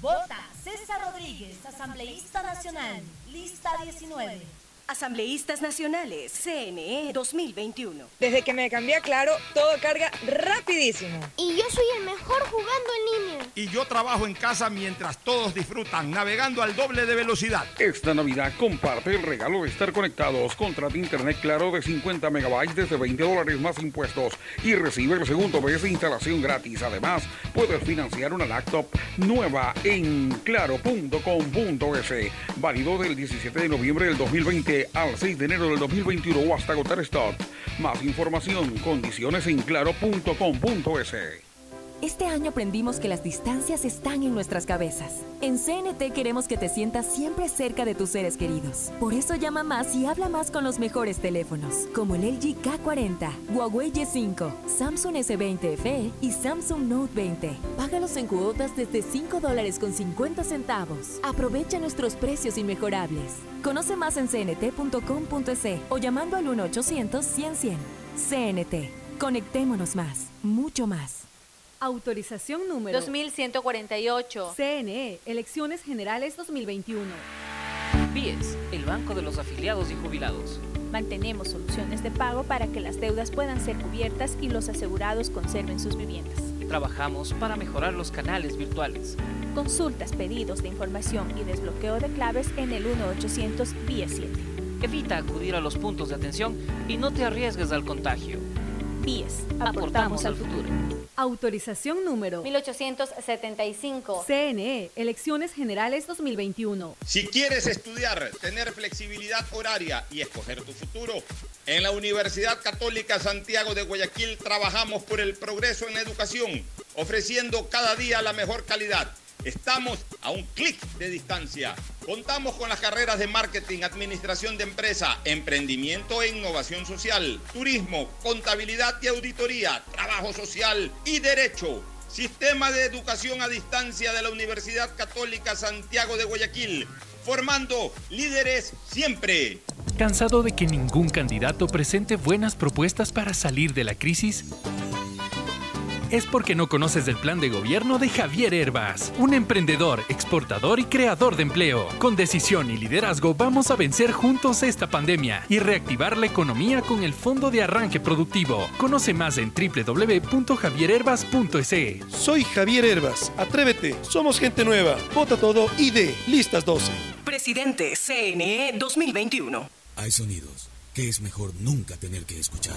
Vota César Rodríguez, asambleísta nacional, lista 19. Asambleístas Nacionales, CNE 2021. Desde que me cambié a Claro, todo carga rapidísimo. Y yo soy el mejor jugando en línea. Y yo trabajo en casa mientras todos disfrutan, navegando al doble de velocidad. Esta Navidad comparte el regalo de estar conectados. Contrata internet claro de 50 megabytes desde 20 dólares más impuestos y recibe el segundo mes de instalación gratis. Además, puedes financiar una laptop nueva en claro.com.es. Válido del 17 de noviembre del 2020 al 6 de enero del 2021 o hasta agotar stock. Más información, condiciones en claro.com.es. Este año aprendimos que las distancias están en nuestras cabezas. En CNT queremos que te sientas siempre cerca de tus seres queridos. Por eso llama más y habla más con los mejores teléfonos, como el LG K40, Huawei Y5, Samsung S20 FE y Samsung Note 20. Págalos en cuotas desde 5 dólares con 50 centavos. Aprovecha nuestros precios inmejorables. Conoce más en cnt.com.es o llamando al 1-800-100-100. CNT. Conectémonos más, mucho más. Autorización número 2148. CNE, Elecciones Generales 2021. BIES, el Banco de los Afiliados y Jubilados. Mantenemos soluciones de pago para que las deudas puedan ser cubiertas y los asegurados conserven sus viviendas. Trabajamos para mejorar los canales virtuales. Consultas, pedidos de información y desbloqueo de claves en el 1-800 BIES 7. Evita acudir a los puntos de atención y no te arriesgues al contagio. BIES, aportamos al futuro. Autorización número 1875. CNE, Elecciones Generales 2021. Si quieres estudiar, tener flexibilidad horaria y escoger tu futuro, en la Universidad Católica Santiago de Guayaquil trabajamos por el progreso en educación, ofreciendo cada día la mejor calidad Estamos a un clic de distancia. Contamos con las carreras de marketing, administración de empresa, emprendimiento e innovación social, turismo, contabilidad y auditoría, trabajo social y derecho. Sistema de Educación a Distancia de la Universidad Católica Santiago de Guayaquil, formando líderes siempre. ¿Cansado de que ningún candidato presente buenas propuestas para salir de la crisis? Es porque no conoces el plan de gobierno de Javier Herbas, un emprendedor, exportador y creador de empleo. Con decisión y liderazgo vamos a vencer juntos esta pandemia y reactivar la economía con el Fondo de Arranque Productivo. Conoce más en www.javierherbas.es. Soy Javier Herbas. Atrévete. Somos gente nueva. Vota todo y de listas 12. Presidente CNE 2021. Hay sonidos que es mejor nunca tener que escuchar.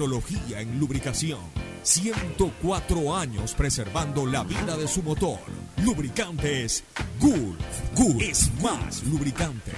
en lubricación. 104 años preservando la vida de su motor. Lubricantes Gulf. Gulf es más lubricante.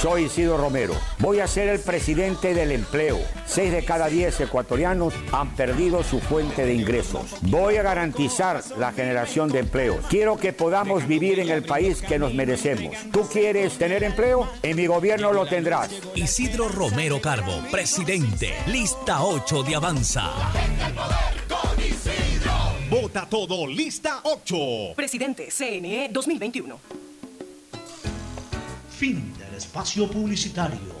Soy Isidro Romero. Voy a ser el presidente del empleo. Seis de cada diez ecuatorianos han perdido su fuente de ingresos. Voy a garantizar la generación de empleos. Quiero que podamos vivir en el país que nos merecemos. ¿Tú quieres tener empleo? En mi gobierno lo tendrás. Isidro Romero Carbo, presidente. Lista 8 de Avanza. Vota todo, lista 8. Presidente CNE 2021. Fin del espacio publicitario.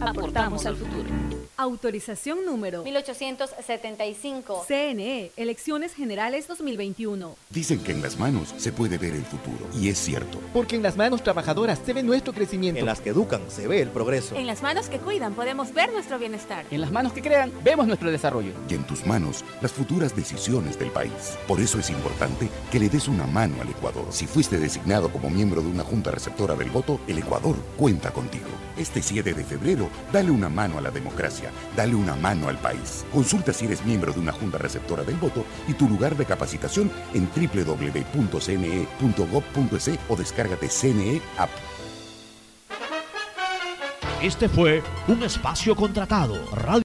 Aportamos al futuro. Autorización número 1875. CNE, Elecciones Generales 2021. Dicen que en las manos se puede ver el futuro, y es cierto. Porque en las manos trabajadoras se ve nuestro crecimiento. En las que educan se ve el progreso. En las manos que cuidan podemos ver nuestro bienestar. En las manos que crean vemos nuestro desarrollo. Y en tus manos las futuras decisiones del país. Por eso es importante que le des una mano al Ecuador. Si fuiste designado como miembro de una junta receptora del voto, el Ecuador cuenta contigo. Este 7 20 de febrero, dale una mano a la dale una mano al país. Consulta si eres miembro de una junta receptora del voto y tu lugar de capacitación en www.cne.gov.es o descárgate CNE App. Este fue un espacio contratado. Radio